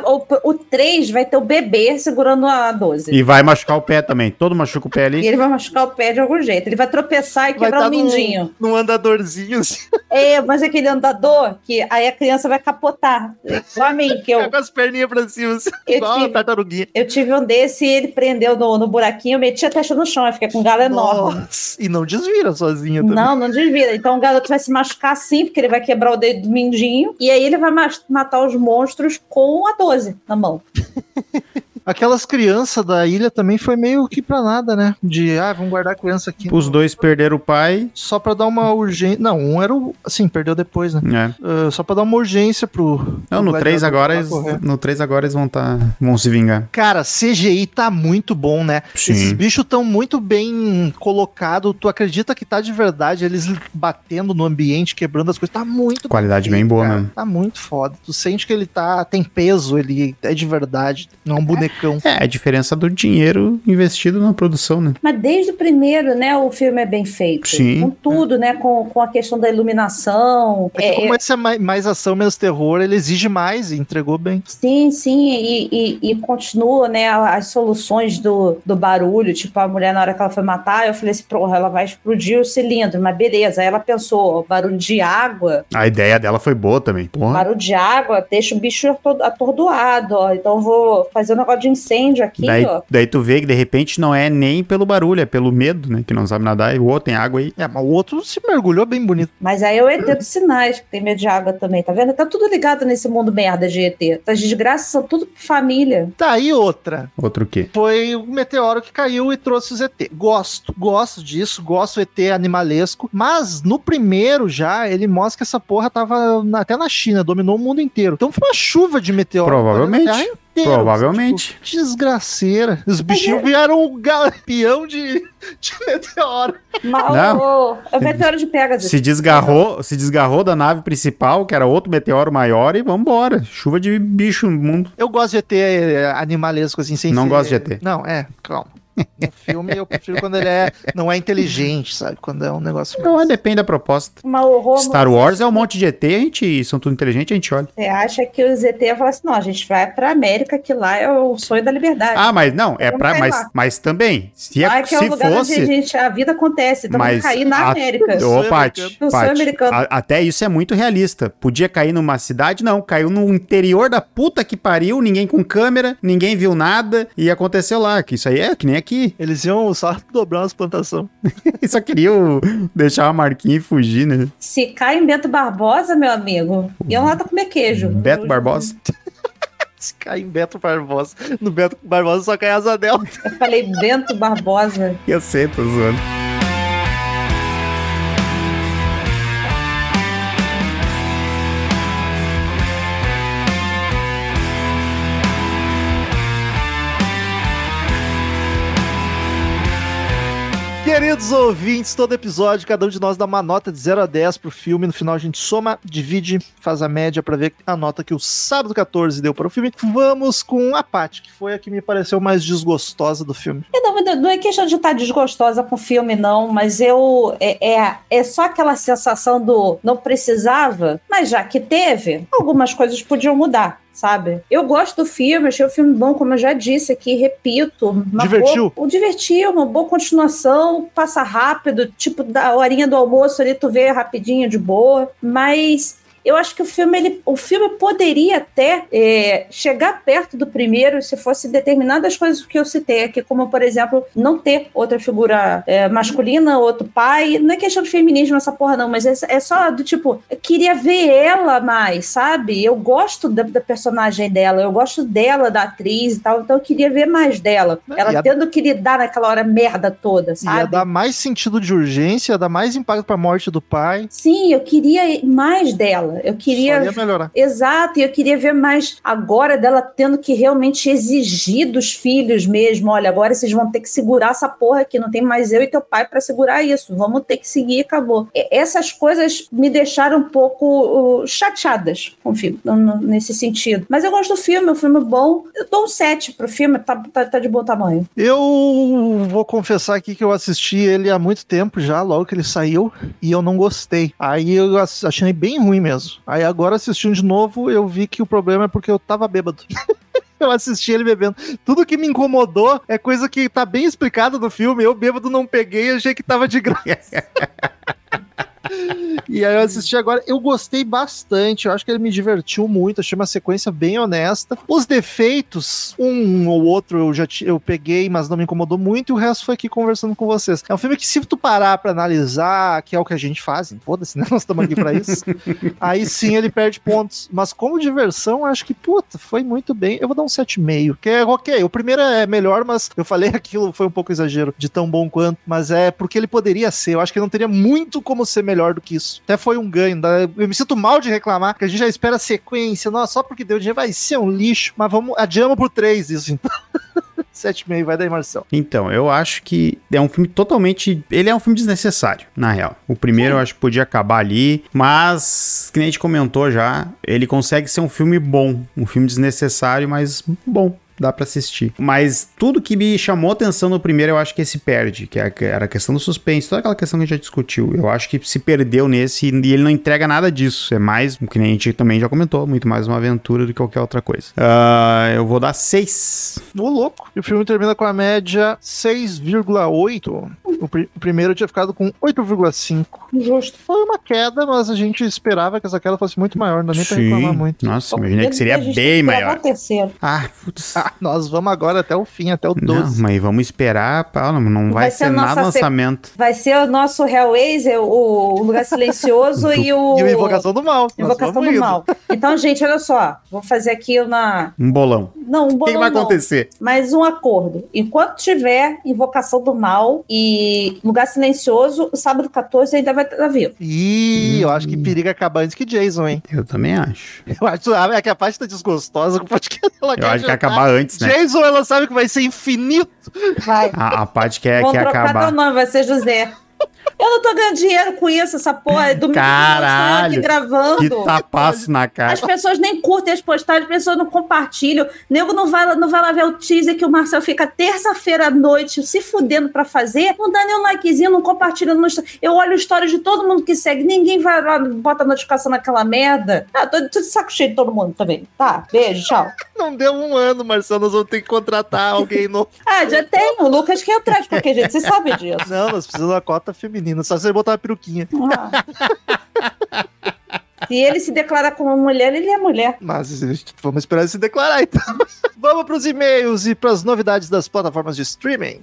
S3: O, o 3 vai ter o bebê segurando a 12.
S2: E vai machucar o pé também. Todo machuca o pé
S3: E
S2: ali.
S3: ele vai machucar o pé de algum jeito. Ele vai tropeçar e
S1: Vai
S3: quebrar
S1: tá
S3: o mindinho.
S1: num, num andadorzinho assim,
S3: É, mas aquele andador que aí a criança vai capotar. Igual a mim, que eu,
S1: com as perninhas pra cima, assim,
S3: Eu
S1: igual
S3: tive-
S1: a tartaruguinha.
S3: eu tive um desse e ele prendeu no, no buraquinho, eu meti a testa no chão, eu fiquei com um galo enorme.
S1: Nossa, e não desvira sozinha também.
S3: Não, não desvira. Então o garoto vai se machucar sim, porque ele vai quebrar o dedo do mindinho. E aí ele vai matar os monstros com a 12 na mão.
S1: Aquelas crianças da ilha também foi meio que pra nada, né? De, ah, vamos guardar a criança aqui.
S2: Os dois perderam o pai.
S1: Só pra dar uma urgência. Não, um era o. Assim, perdeu depois, né?
S2: É.
S1: Ah, só pra dar uma urgência pro.
S2: Não,
S1: pro
S2: no 3
S1: gladiador
S2: agora, eles, no 3 agora eles vão, tá, vão se vingar.
S1: Cara, CGI tá muito bom, né?
S2: Sim.
S1: Esses bichos tão muito bem colocados. Tu acredita que tá de verdade, eles batendo no ambiente, quebrando as coisas. Tá muito
S2: Qualidade bem boa
S1: cara.
S2: mesmo.
S1: Tá muito foda. Tu sente que ele tá. Tem peso, ele é de verdade. Não é um bonequinho.
S2: É, a diferença do dinheiro investido na produção, né?
S3: Mas desde o primeiro, né, o filme é bem feito.
S2: Sim.
S3: Com tudo, né, com, com a questão da iluminação.
S1: É
S3: É,
S1: como
S3: é-
S1: esse é mais, mais ação, menos terror, ele exige mais e entregou bem.
S3: Sim, sim, e, e, e continua, né, as soluções do, do barulho, tipo, a mulher na hora que ela foi matar, eu falei assim, porra, ela vai explodir o cilindro, mas beleza, aí ela pensou, barulho de água,
S2: A ideia dela foi boa também. Porra.
S3: barulho de água deixa o bicho ator- atordoado, ó, então eu vou fazer um negócio de incêndio aqui,
S2: Daí,
S3: ó.
S2: daí tu vê que de repente não é nem pelo barulho, é pelo medo, né? Que não sabe nadar. E o outro tem água aí.
S1: É, mas o outro se mergulhou bem bonito.
S3: Mas aí é o ET dos sinais, que tem medo de água também, tá vendo? Tá tudo ligado nesse mundo merda de ET. As desgraças são tudo família.
S1: Tá aí outra.
S2: Outro o quê?
S1: Foi o meteoro que caiu e trouxe os ET. Gosto, gosto disso, gosto do ET animalesco. Mas no primeiro já, ele mostra que essa porra tava na- até na China, dominou o mundo inteiro. Então foi uma chuva de meteoro.
S2: Provavelmente.
S1: Terra inteira,
S2: Provavelmente.
S1: Tipo, desgraceira. Os bichinhos vieram um galepião de, de meteoro.
S2: Não.
S3: é o meteoro de Pegasus.
S2: Se desgarrou, se desgarrou da nave principal, que era outro meteoro maior, e vambora. Chuva de bicho no mundo.
S1: Eu gosto de ET é, animalesco, assim, sem
S2: Não
S1: ser-
S2: gosto de ET.
S1: Não, é, calma. No filme eu prefiro quando ele é, não é inteligente, sabe? Quando é um negócio...
S2: Não, depende da proposta.
S3: Mas o Romulo,
S2: Star Wars é um monte de ET, a gente, são tudo inteligente, a gente olha.
S3: Você acha que os ET vão falar assim, não, a gente vai pra América, que lá é o sonho da liberdade.
S2: Ah, mas não, é pra. Mas,
S3: lá.
S2: mas também, se,
S3: lá
S2: é,
S3: é é
S2: se
S3: lugar onde a,
S2: fosse.
S3: gente, a vida acontece, então
S2: Mas
S3: cair na
S2: a-
S3: América.
S1: sonho
S2: Ô, Paty, até isso é muito realista. Podia cair numa cidade, não. Caiu no interior da puta que pariu, ninguém com câmera, ninguém viu nada, e aconteceu lá. Que isso aí é que nem aqui.
S1: Eles iam só dobrar umas plantações.
S2: Só queriam deixar uma marquinha e fugir, né?
S3: Se cai em Bento Barbosa, meu amigo, iam lá pra comer queijo.
S2: Beto Barbosa.
S1: Se cair em Beto Barbosa. No Beto Barbosa só cai asa delta.
S3: Eu falei Bento Barbosa.
S2: Eu sei, tô zoando.
S1: Queridos ouvintes, todo episódio, cada um de nós dá uma nota de 0 a 10 pro filme. No final a gente soma, divide, faz a média pra ver a nota que o Sábado 14 deu para o filme. Vamos com a Paty, que foi a que me pareceu mais desgostosa do filme.
S3: É, Não, não é questão de estar desgostosa com o filme, não, mas eu. É, é, é só aquela sensação do não precisava, mas já que teve, algumas coisas podiam mudar. Sabe? Eu gosto do filme, achei o filme bom, como eu já disse aqui, repito.
S1: Divertiu?
S3: Boa, o divertiu, uma boa continuação, passa rápido, tipo, da horinha do almoço ali, tu vê rapidinho, de boa. Mas eu acho que o filme, ele, o filme poderia até é, chegar perto do primeiro se fosse determinadas coisas que eu citei aqui, como, por exemplo, não ter outra figura é, masculina, outro pai. Não é questão de feminismo essa porra, não, mas é, é só do tipo, eu queria ver ela mais, sabe? Eu gosto da, da personagem dela, eu gosto dela, da atriz e tal, então eu queria ver mais dela. Ela
S1: Ia-
S3: tendo que lidar naquela hora merda toda,
S1: Ia
S3: sabe?
S1: dar mais sentido de urgência, ia dar mais impacto pra morte do pai.
S3: Sim, eu queria mais dela. Eu
S1: Só
S3: queria
S1: ia melhorar.
S3: Exato, e eu queria ver mais agora dela tendo que realmente exigir dos filhos mesmo. Olha, agora vocês vão ter que segurar essa porra aqui. Não tem mais eu e teu pai para segurar isso. Vamos ter que seguir e acabou. Essas coisas me deixaram um pouco uh, chateadas com o filme, nesse sentido. Mas eu gosto do filme, é um filme bom. Eu dou um 7 pro filme, tá, tá, tá de bom tamanho.
S1: Eu vou confessar aqui que eu assisti ele há muito tempo já, logo que ele saiu, e eu não gostei. Aí eu achei bem ruim mesmo. Aí agora assistindo de novo, eu vi que o problema é porque eu tava bêbado. Eu assisti ele bebendo. Tudo que me incomodou é coisa que tá bem explicada no filme. Eu bêbado não peguei, achei que tava de graça. E aí eu assisti agora, eu gostei bastante, eu acho que ele me divertiu muito, achei uma sequência bem honesta. Os defeitos, um ou outro eu já eu peguei, mas não me incomodou muito, e o resto foi aqui conversando com vocês. É um filme que se tu parar pra analisar, que é o que a gente faz, foda-se, né? Nós estamos aqui pra isso. aí sim ele perde pontos, mas como diversão, acho que, puta, foi muito bem. Eu vou dar um 7,5, que é ok, o primeiro é melhor, mas eu falei aquilo, foi um pouco exagero, de tão bom quanto, mas é porque ele poderia ser, eu acho que não teria muito como ser melhor do que isso. Até foi um ganho, eu me sinto mal de reclamar, que a gente já espera sequência, nossa, só porque deu dinheiro vai ser um lixo, mas vamos, adiamos por 3 isso, então. 7,5, vai daí, Marcelo.
S2: Então, eu acho que é um filme totalmente. Ele é um filme desnecessário, na real. O primeiro eu acho que podia acabar ali, mas, que nem a gente comentou já, ele consegue ser um filme bom. Um filme desnecessário, mas bom. Dá pra assistir. Mas tudo que me chamou atenção no primeiro, eu acho que esse perde, que é- era a questão do suspense, toda aquela questão que a gente já discutiu. Eu acho que se perdeu nesse e ele não entrega nada disso. É mais, o que nem a gente também já comentou, muito mais uma aventura do que qualquer outra coisa. Ah, eu vou dar 6.
S1: Ô, louco. E o filme termina com a média 6,8. O, pri- o primeiro tinha ficado com 8,5.
S3: Justo.
S1: Foi uma queda, mas a gente esperava que essa queda fosse muito maior, não dá nem pra reclamar muito.
S2: Nossa, imaginei que seria bem maior.
S3: terceiro.
S2: Ah, putz.
S1: Ah, nós vamos agora até o fim, até o
S2: Não,
S1: 12.
S2: mas vamos esperar, Paulo, não vai,
S3: Vai ser
S2: ser nada
S3: se-
S2: lançamento.
S3: Vai ser o nosso Hellraiser, o o Lugar Silencioso e o...
S1: E o Invocação do Mal.
S3: Invocação do
S1: indo.
S3: Mal. Então, gente, olha só. Vou fazer aqui uma...
S2: Um bolão.
S3: Não, um
S2: O que,
S3: bolão
S2: vai
S3: não.
S2: acontecer?
S3: Mas um acordo. Enquanto tiver Invocação do Mal e Lugar Silencioso, o sábado 14 ainda vai estar vivo.
S1: Ih, eu acho que periga acabar antes que Jason, hein?
S2: Eu também acho.
S1: Eu acho é que a parte tá desgostosa com o podcast. Ela
S2: Eu acho que acabar antes, né?
S1: Jason, ela sabe que vai ser infinito.
S3: Vai.
S2: A, a parte que é,
S3: Vão
S2: que
S3: trocar
S2: acabar.
S3: teu nome, vai ser José. Eu não tô ganhando dinheiro com isso, essa porra. É domingo
S2: Caralho.
S3: aqui gravando.
S2: Que tapaço na cara.
S3: As pessoas nem curtem as postagens, as pessoas não compartilham. Nego não vai, lá- não vai lá ver o teaser que o Marcel fica terça-feira à noite se fudendo pra fazer. Não dá nem um likezinho, não compartilha no Insta. Eu olho histórias de todo mundo que segue. Ninguém vai lá, bota notificação naquela merda. Ah, tô, tô de saco cheio de todo mundo também. Tá, beijo, tchau.
S1: Não deu um ano, Marcelo, nós vamos ter que contratar alguém novo.
S3: Ah, já tem. O Lucas que entrar de qualquer jeito, você sabe disso.
S1: Não, nós precisamos da cota feminina, só você botar uma peruquinha.
S3: Ah. Se ele se declarar como mulher, ele é mulher.
S1: Mas vamos esperar ele se declarar então. vamos pros e-mails e pras novidades das plataformas de streaming.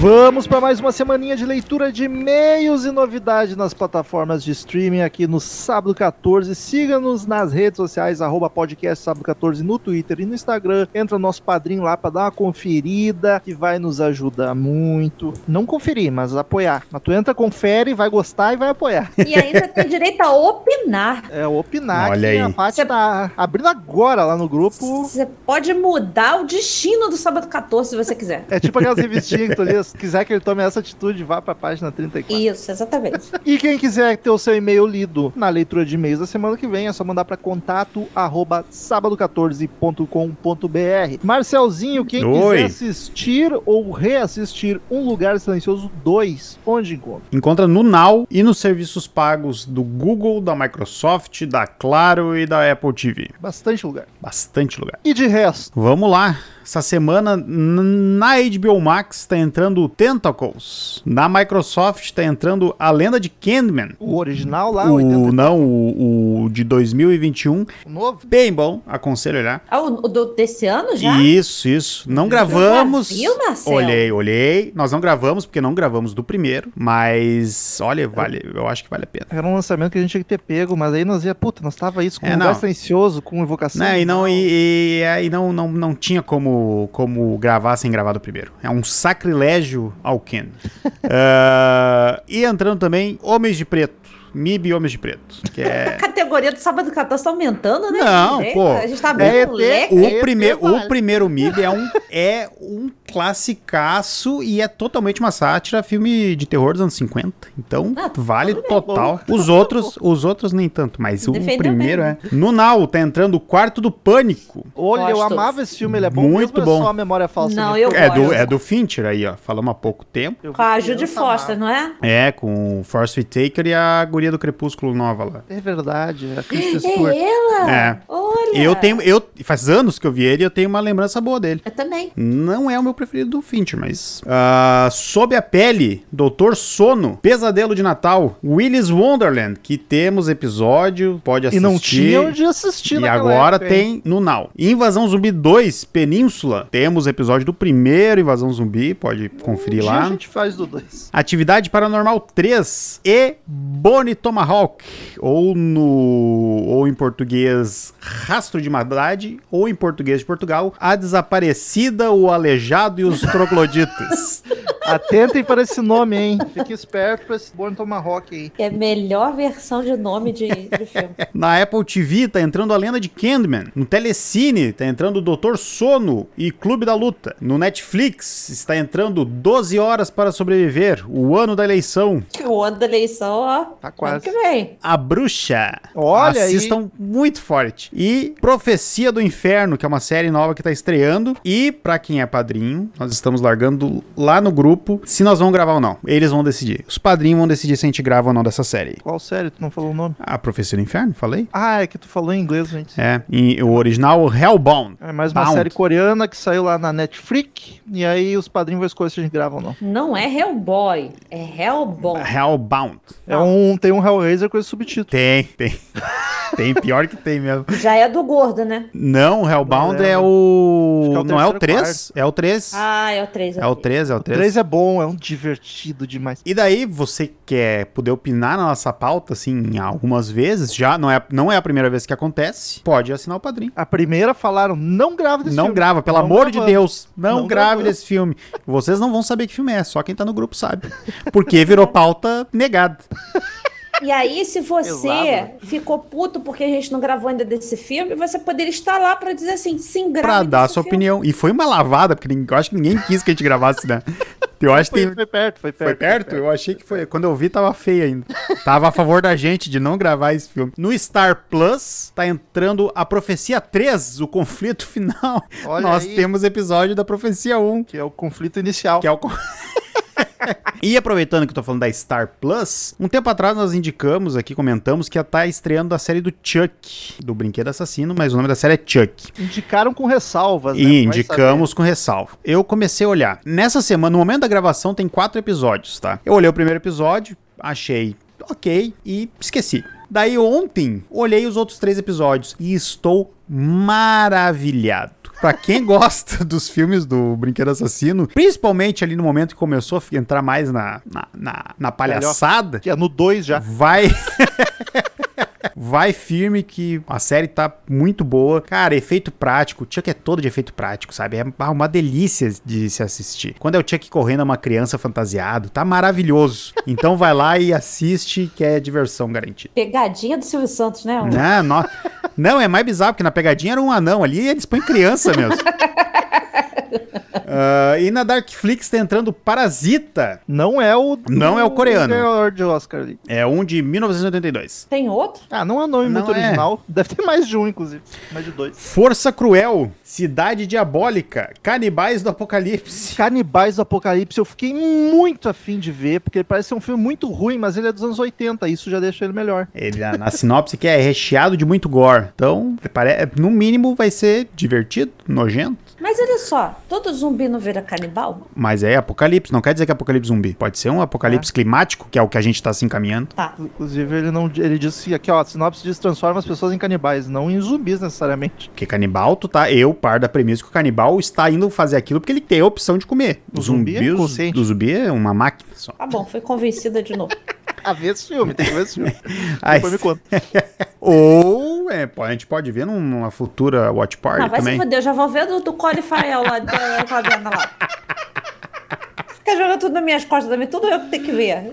S1: Vamos para mais uma semaninha de leitura de e-mails e novidades nas plataformas de streaming aqui no Sábado 14. Siga-nos nas redes sociais, arroba podcast Sábado 14 no Twitter e no Instagram. Entra no nosso padrinho lá para dar uma conferida, que vai nos ajudar muito. Não conferir, mas apoiar. Mas tu entra, confere, vai gostar e vai apoiar.
S3: E ainda tem direito a opinar.
S1: É opinar
S2: Olha
S1: que
S2: aí.
S1: a Paty tá abrindo agora lá no grupo.
S3: Você pode mudar o destino do sábado 14 se você quiser.
S1: É tipo aquelas revistinhas que tu lê, se quiser que ele tome essa atitude, vá pra página 34.
S3: Isso, exatamente.
S1: E quem quiser ter o seu e-mail lido na leitura de e-mails da semana que vem, é só mandar para contato arroba sábado14.com.br. Marcelzinho, quem
S2: Oi.
S1: quiser assistir ou reassistir Um Lugar Silencioso 2, onde encontra?
S2: Encontra no Now e nos serviços pagos do Google, da Microsoft, da Claro e da Apple TV.
S1: Bastante lugar.
S2: Bastante lugar.
S1: E de resto,
S2: Vamos lá. Essa semana na HBO Max tá entrando o Tentacles. Na Microsoft tá entrando A Lenda de Candyman.
S1: o original lá,
S2: o,
S1: 80,
S2: não, o, o de 2021.
S1: o novo.
S2: Bem bom, aconselho a olhar.
S3: Ah, o, o do, desse ano já?
S2: Isso, isso. Não gravamos.
S3: já viu, Marcelo?
S2: Olhei, olhei. Nós não gravamos porque não gravamos do primeiro, mas olha, vale, eu acho que vale a pena.
S1: Era um lançamento que a gente tinha que ter pego, mas aí nós ia, puta, nós tava isso com
S2: É,
S1: um lugar
S2: não.
S1: silencioso, com invocação.
S2: Né, e não, e, e aí não, não, não tinha como, como gravar sem gravar do primeiro. É um sacrilégio ao Ken. Ah, e entrando também Homens de Preto. MIB Homens de Preto. Que
S3: A
S2: é.
S3: categoria do sábado 14 tá aumentando, né?
S2: Não,
S3: gente?
S2: pô.
S3: A gente tá
S1: É,
S3: bem
S1: é,
S3: moleque.
S2: O,
S1: É,
S2: primeiro,
S1: vale.
S2: o primeiro MIB é um, é um classicaço e é totalmente uma sátira, filme de terror dos anos 50. Então,
S3: Ah,
S2: vale
S3: tudo bem.
S2: total. Os outros, os outros nem tanto, mas o primeiro
S3: bem.
S2: é. No Now, tá entrando o Quarto do Pânico.
S1: Olha, eu amava esse filme, ele é bom
S2: Muito
S1: mesmo,
S2: bom.
S1: é só a memória falsa.
S3: Não, eu
S2: É do, é do Fincher aí, ó. Falamos há pouco tempo.
S1: Eu
S3: Com a Judy Foster, não é?
S2: É, com o Force Whitaker e a guria do Crepúsculo nova lá.
S1: É verdade, a Kristen Stewart.
S3: É ela?
S2: É.
S3: Olha.
S2: Eu tenho, eu, faz anos que eu vi ele e eu tenho uma lembrança boa dele.
S3: Eu também.
S2: Não é o meu preferido do Fincher, mas. ah, sob a pele, Doutor Sono, Pesadelo de Natal, Willy's Wonderland, que temos episódio, pode
S1: E
S2: assistir.
S1: não tinha onde assistir
S2: E agora
S1: época,
S2: tem no Now. Invasão Zumbi 2, Península. Temos episódio do primeiro Invasão Zumbi, pode conferir
S1: Um
S2: lá.
S1: a gente faz do 2.
S2: Atividade Paranormal 3 e Bonnie Tomahawk, ou no ou em português Rastro de Maldade, ou em português de Portugal, A Desaparecida, o Aleijado e os Trogloditas.
S1: Atentem para esse nome, hein? Fique esperto para esse Born Tomahawk aí.
S3: É a melhor versão de nome de, de filme.
S2: Na Apple TV tá entrando a lenda de Candyman. No Telecine tá entrando o Doutor Sono e Clube da Luta. No Netflix está entrando 12 Horas para Sobreviver, o ano da eleição.
S3: O ano da eleição, ó.
S1: Tá quase.
S3: que vem.
S2: A Bruxa.
S1: Olha aí.
S2: Assistam muito forte. E Profecia do Inferno, que é uma série nova que tá estreando. E pra quem é padrinho, nós estamos largando lá no grupo se nós vamos gravar ou não. Eles vão decidir. Os padrinhos vão decidir se a gente grava ou não dessa série.
S1: Qual série? Tu não falou o nome?
S2: A Profecia do Inferno, falei?
S1: Ah, é que tu falou em inglês, gente.
S2: É, e o original Hellbound.
S1: É mais uma
S2: Bound.
S1: série coreana que saiu lá na Netflix. E aí os padrinhos vão escolher se a gente grava ou não.
S3: Não é Hellboy, é Hellboy.
S2: Hellbound.
S1: É um, tem um Hellraiser com esse subtítulo.
S2: Tem, tem. tem, pior que tem mesmo.
S3: Já é do gordo, né?
S2: Não, Hellbound
S1: Não, é
S2: é,
S1: o- é o
S2: não é o
S1: terceiro
S2: 3? É o 3.
S3: Ah, é o 3.
S2: é o 3, é o
S1: O
S2: 3.
S1: 3 é bom, é um divertido demais.
S2: E daí, você quer poder opinar na nossa pauta, assim, algumas vezes, já não é, não é a primeira vez que acontece, pode assinar o padrinho.
S1: A primeira falaram, não grava desse
S2: não
S1: filme.
S2: grava, pelo
S1: Não
S2: amor de
S1: gravamos.
S2: Deus, não,
S1: Não
S2: grave
S1: gravamos.
S2: desse filme. Vocês não vão saber que filme é, só quem tá no grupo sabe. Porque virou pauta negada.
S3: E aí, se você
S1: Pesado.
S3: ficou puto porque a gente não gravou ainda desse filme, você poderia estar lá pra dizer assim, sim, grave
S2: Pra dar sua
S3: filme.
S2: opinião. E foi uma lavada, porque eu acho que ninguém quis que a gente gravasse, né? Eu acho que
S1: Foi,
S2: tem,
S1: foi perto, foi perto.
S2: Foi perto? Eu achei que foi. Quando eu vi, tava feio ainda. Tava a favor da gente de não gravar esse filme. No Star Plus, tá entrando a Profecia 3, o conflito final.
S1: Olha
S2: Nós
S1: aí.
S2: temos episódio da Profecia 1,
S1: Que é o conflito inicial.
S2: que é o. E aproveitando que eu tô falando da Star Plus, um tempo atrás nós indicamos aqui, comentamos que tá estreando a série do Chuck, do Brinquedo Assassino, mas o nome da série é Chuck.
S1: Indicaram com ressalvas, né?
S2: E indicamos com ressalva. Eu comecei a olhar. Nessa semana, no momento da gravação, tem quatro episódios, tá? Eu olhei o primeiro episódio, achei ok e esqueci. Daí ontem, olhei os outros três episódios e estou maravilhado. Pra quem gosta dos filmes do Brinquedo Assassino, principalmente ali no momento que começou a entrar mais na, na, na, na palhaçada,
S1: Que é no 2 já.
S2: Vai. Vai firme que a série tá muito boa. Cara, efeito prático. O Chuck é todo de efeito prático, sabe? É uma delícia de se assistir. Quando é o Chuck correndo, é uma criança fantasiado. Tá maravilhoso. Então vai lá e assiste, que é diversão garantida.
S3: Pegadinha do Silvio Santos, né?
S2: Não, não, não, é mais bizarro, porque na pegadinha era um anão ali e eles põem criança mesmo. Ah, e na Darkflix tá entrando Parasita.
S1: Não é o.
S2: Não é o coreano.
S1: de Oscar ali.
S2: É um de 1982.
S3: Tem outro?
S1: Ah, não é nome
S2: Não
S1: muito
S2: é.
S1: original. Deve ter mais de um, inclusive. Mais de dois.
S2: Força Cruel, Cidade Diabólica, Canibais do Apocalipse.
S1: Canibais do Apocalipse, eu fiquei muito afim de ver, porque ele parece ser um filme muito ruim, mas ele é dos anos 80, isso já deixa ele melhor.
S2: Ele, na, sinopse que é recheado de muito gore. Então, no mínimo vai ser divertido, nojento.
S3: Mas olha só, todo zumbi não vira canibal?
S2: Mas é apocalipse, não quer dizer que é apocalipse zumbi. Pode ser um apocalipse climático, que é o que a gente tá se encaminhando.
S3: Tá.
S1: Inclusive, ele não. Ele disse aqui, ó, a sinopse diz transforma as pessoas em canibais, não em zumbis necessariamente.
S2: Porque canibal, tu tá. Eu par da premissa que o canibal está indo fazer aquilo porque ele tem a opção de comer.
S1: O zumbi é
S2: o- zumbi é uma máquina só.
S3: Tá bom, fui convencida de novo.
S1: Ah, vê esse filme, tem que ver esse filme.
S2: Ai,
S1: Depois me conta.
S2: Ou é, a gente pode ver num- numa futura watch party
S3: Não, vai
S2: também.
S3: se foder, eu já vou ver do, do Farrell lá da Fabiana lá. Jogando tudo nas minhas costas também, tudo eu que tenho que ver.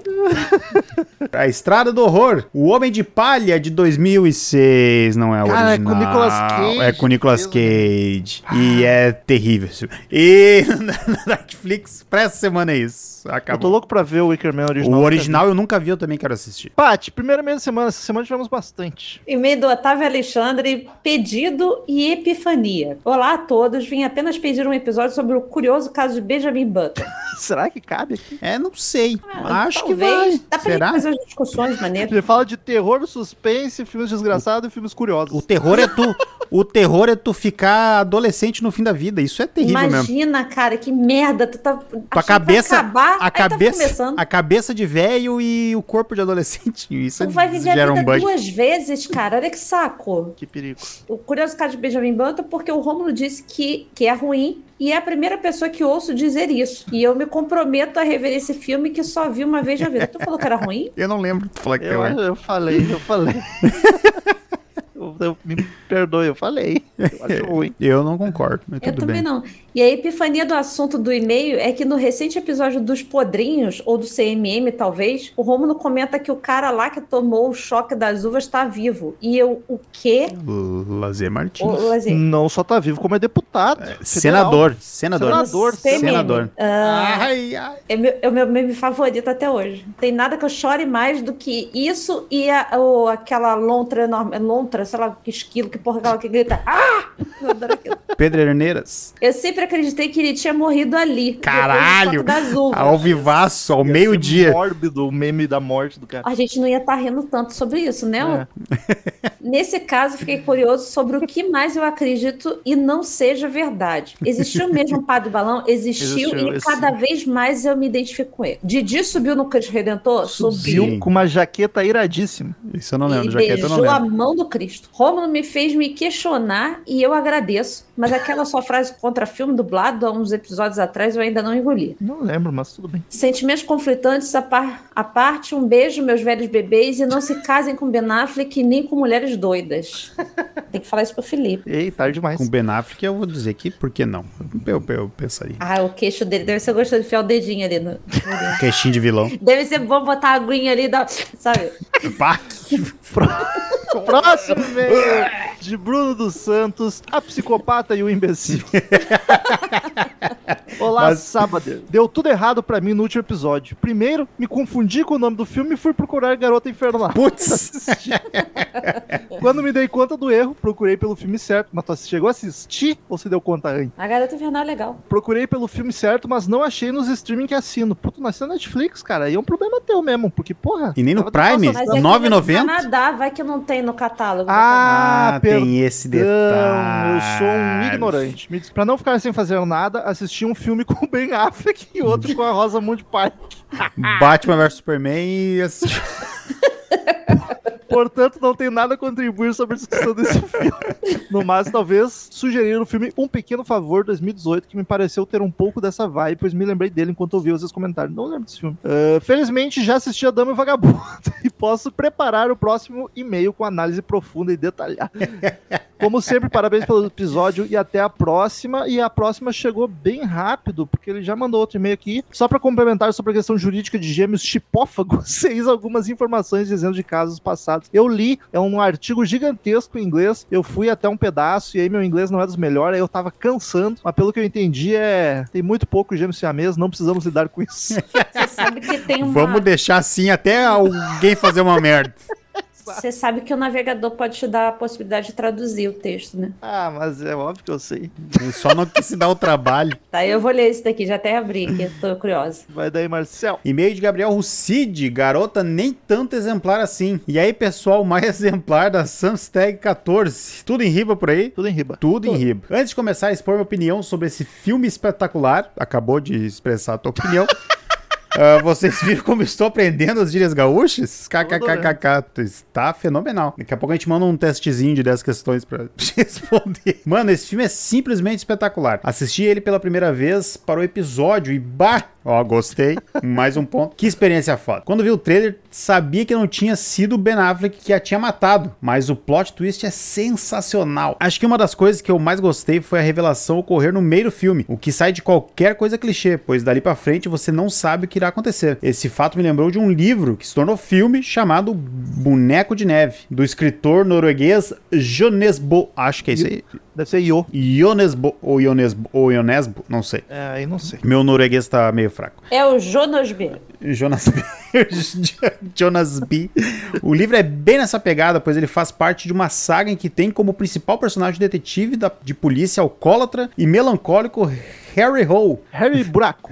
S2: A Estrada do Horror, O Homem de Palha de 2006, não é o
S1: Cara, é com
S2: original.
S1: Nicolas Cage
S2: É com Nicolas. Cage. E é terrível. E na Netflix, pra essa semana é isso.
S1: Eu tô
S2: Acabou.
S1: louco pra ver o Wickerman original.
S2: O original eu nunca vi, eu também quero assistir.
S1: Paty, primeiro mês da semana, essa semana tivemos bastante.
S3: E-mail do Otávio Alexandre, pedido e epifania. Olá a todos, vim apenas pedir um episódio sobre o curioso caso de Benjamin Button.
S1: Será que cabe aqui?
S2: É, não sei. Acho que
S3: Ah, Talvez.
S2: vai.
S3: Dá pra
S2: Será?
S3: fazer as discussões maneiras.
S1: Ele fala de terror, suspense, filmes desgraçados e filmes curiosos.
S2: O terror é tu. o terror é tu ficar adolescente no fim da vida. Isso é terrível mesmo.
S3: Imagina, cara, que merda. Tu tá
S2: Tua
S3: que
S2: cabeça,
S3: acabar,
S2: a
S3: tá
S2: cabeça,
S3: começando.
S2: a cabeça de velho e o corpo de adolescente. Isso
S3: Tu vai viver a
S2: um
S3: vida
S2: bug.
S3: duas vezes, cara. Olha que saco.
S1: Que perigo.
S3: O curioso caso de Benjamin Button, porque o Rômulo disse que, que é ruim e é a primeira pessoa que ouço dizer isso. E eu me comprometo a rever esse filme que só vi uma vez na vida. Tu falou que era ruim?
S2: Eu não lembro de falar que
S1: Eu,
S2: é ruim.
S1: eu falei, eu falei. eu, me perdoe, eu falei. Eu acho ruim.
S2: Eu não concordo, mas
S3: Eu
S2: tudo
S3: também
S2: bem.
S3: não. E a epifania do assunto do e-mail é que no recente episódio dos podrinhos, ou do CMM talvez, o Romulo comenta que o cara lá que tomou o choque das uvas tá vivo. E eu, o quê?
S2: Lazer Martins.
S3: Lazer,
S1: Não só tá vivo, como é deputado. federal.
S2: Senador, senador.
S1: Senador,
S3: CMM.
S2: senador.
S3: Ah,
S2: Ai, ai.
S3: é, meu, é o meu meme favorito até hoje. Não Tem nada que eu chore mais do que isso e a, o- aquela lontra enorme. Lontra, sei lá, que esquilo, que porra aquela que grita. Ah! Eu adoro aquilo.
S2: Pederneiras.
S3: Eu sempre acreditei que ele tinha morrido ali.
S2: Caralho!
S3: choque Das uvas.
S2: Ao vivaço, ao meio-dia.
S1: Mórbido o meme da morte do cara.
S3: A gente não ia estar rindo tanto sobre isso, né?
S1: É.
S3: Nesse caso, fiquei curioso sobre o que mais eu acredito e não seja verdade. Existiu mesmo um Padre Balão? Existiu,
S1: Existiu,
S3: e
S1: esse-
S3: cada vez mais eu me identifico com ele. Didi subiu no Cristo Redentor?
S1: Subiu
S2: Sim.
S1: com uma jaqueta iradíssima.
S2: Isso eu não lembro,
S3: e
S2: jaqueta eu não
S3: beijou a
S2: lembro.
S3: mão do Cristo. Rômulo me fez me questionar e eu agradeço. Mas aquela sua frase contra filme dublado há uns episódios atrás eu ainda não engoli.
S1: Não lembro, mas tudo bem.
S3: Sentimentos conflitantes à, par- à parte, um beijo, meus velhos bebês, e não se casem com Ben Affleck nem com mulheres doidas. Tem que falar isso pro Felipe.
S1: Ei, tarde demais.
S2: Com Ben Affleck eu vou dizer que por que não? Eu, eu, eu pensaria.
S3: Ah, o queixo dele deve ser gostoso de enfiar o dedinho ali. No...
S2: Queixinho de vilão.
S3: Deve ser bom botar a aguinha ali, da... sabe?
S2: Pá, que
S1: Próximo e-mail de Bruno dos Santos, a psicopata e o imbecil. Olá,
S2: Mas-
S1: Sábado. Deu tudo errado pra mim no último episódio. Primeiro, me confundi com o nome do filme e fui procurar Garota Infernal.
S2: Putz!
S1: Quando me dei conta do erro, procurei pelo filme certo. Mas tu chegou a assistir ou se deu conta antes?
S3: A garota invernal é legal.
S1: Procurei pelo filme certo, mas não achei nos streaming que assino. Puto, nós na Netflix, cara. Aí é um problema teu mesmo, porque, porra.
S2: E nem no Prime?
S3: É
S2: R$ 9,90?
S3: no Canadá, vai que não tem no catálogo.
S1: Ah,
S2: Ah, tem esse detalhe.
S1: eu sou um ignorante. Pra não ficar sem fazer nada, assisti um filme com o Ben Affleck e outro com a Rosa Pai.
S2: Batman vs Superman e assisti-
S1: Portanto, não tem nada a contribuir sobre a discussão desse filme. No máximo, talvez sugerir no filme Um Pequeno Favor 2018, que me pareceu ter um pouco dessa vibe, pois me lembrei dele enquanto ouvi os seus comentários. Não lembro desse filme. Ah, felizmente, já assisti a Dama e o Vagabundo e posso preparar o próximo e-mail com análise profunda e detalhada. Como sempre, parabéns pelo episódio e até a próxima. E a próxima chegou bem rápido, porque ele já mandou outro e-mail aqui. Só para complementar sobre a questão jurídica de gêmeos chipófagos, fez algumas informações dizendo de casos passados. Eu li, é um artigo gigantesco em inglês. Eu fui até um pedaço e aí meu inglês não é dos melhores, aí eu tava cansando. Mas pelo que eu entendi, é. Tem muito pouco gêmeos siamês, não precisamos lidar com isso.
S3: Você sabe que tem uma.
S2: Vamos deixar assim até alguém fazer uma merda.
S3: Você sabe que o navegador pode te dar a possibilidade de traduzir o texto, né?
S1: ah, mas é óbvio que eu sei.
S2: Só não quis se dar o trabalho.
S3: Tá, eu vou ler esse daqui, já até abri aqui, tô curiosa.
S1: Vai daí, Marcel.
S2: E-mail de Gabriel Rucide, garota nem tanto exemplar assim. E aí, pessoal, mais exemplar da Samstag 14. Tudo em riba por aí?
S1: Tudo em riba.
S2: Tudo em riba. Antes de começar a expor minha opinião sobre esse filme espetacular, acabou de expressar a tua opinião. ah, vocês viram como estou aprendendo as gírias gaúchas? KKKKK. Está fenomenal. Daqui a pouco a gente manda um testezinho de 10 questões pra responder. Mano, esse filme é simplesmente espetacular. Assisti ele pela primeira vez para o episódio e bah! Ó, gostei. Mais um ponto. Que experiência foda. Quando vi o trailer, sabia que não tinha sido o Ben Affleck que a tinha matado, mas o plot twist é sensacional. Acho que uma das coisas que eu mais gostei foi a revelação ocorrer no meio do filme, o que sai de qualquer coisa clichê, pois dali pra frente você não sabe o que irá acontecer. Esse fato me lembrou de um livro que se tornou filme chamado Boneco de Neve, do escritor norueguês Jonas Bo. Acho que é isso aí.
S1: Deve ser Io.
S2: Ionesbo ou Ionesbo ou Ionesbo, não sei.
S1: É, aí não sei.
S2: Meu norueguês tá meio fraco.
S3: É o Jonas B.
S2: Jonas B. Jonas B. O livro é bem nessa pegada, pois ele faz parte de uma saga em que tem como principal personagem o detetive da- de polícia alcoólatra e melancólico Harry Hole.
S1: Harry Buraco.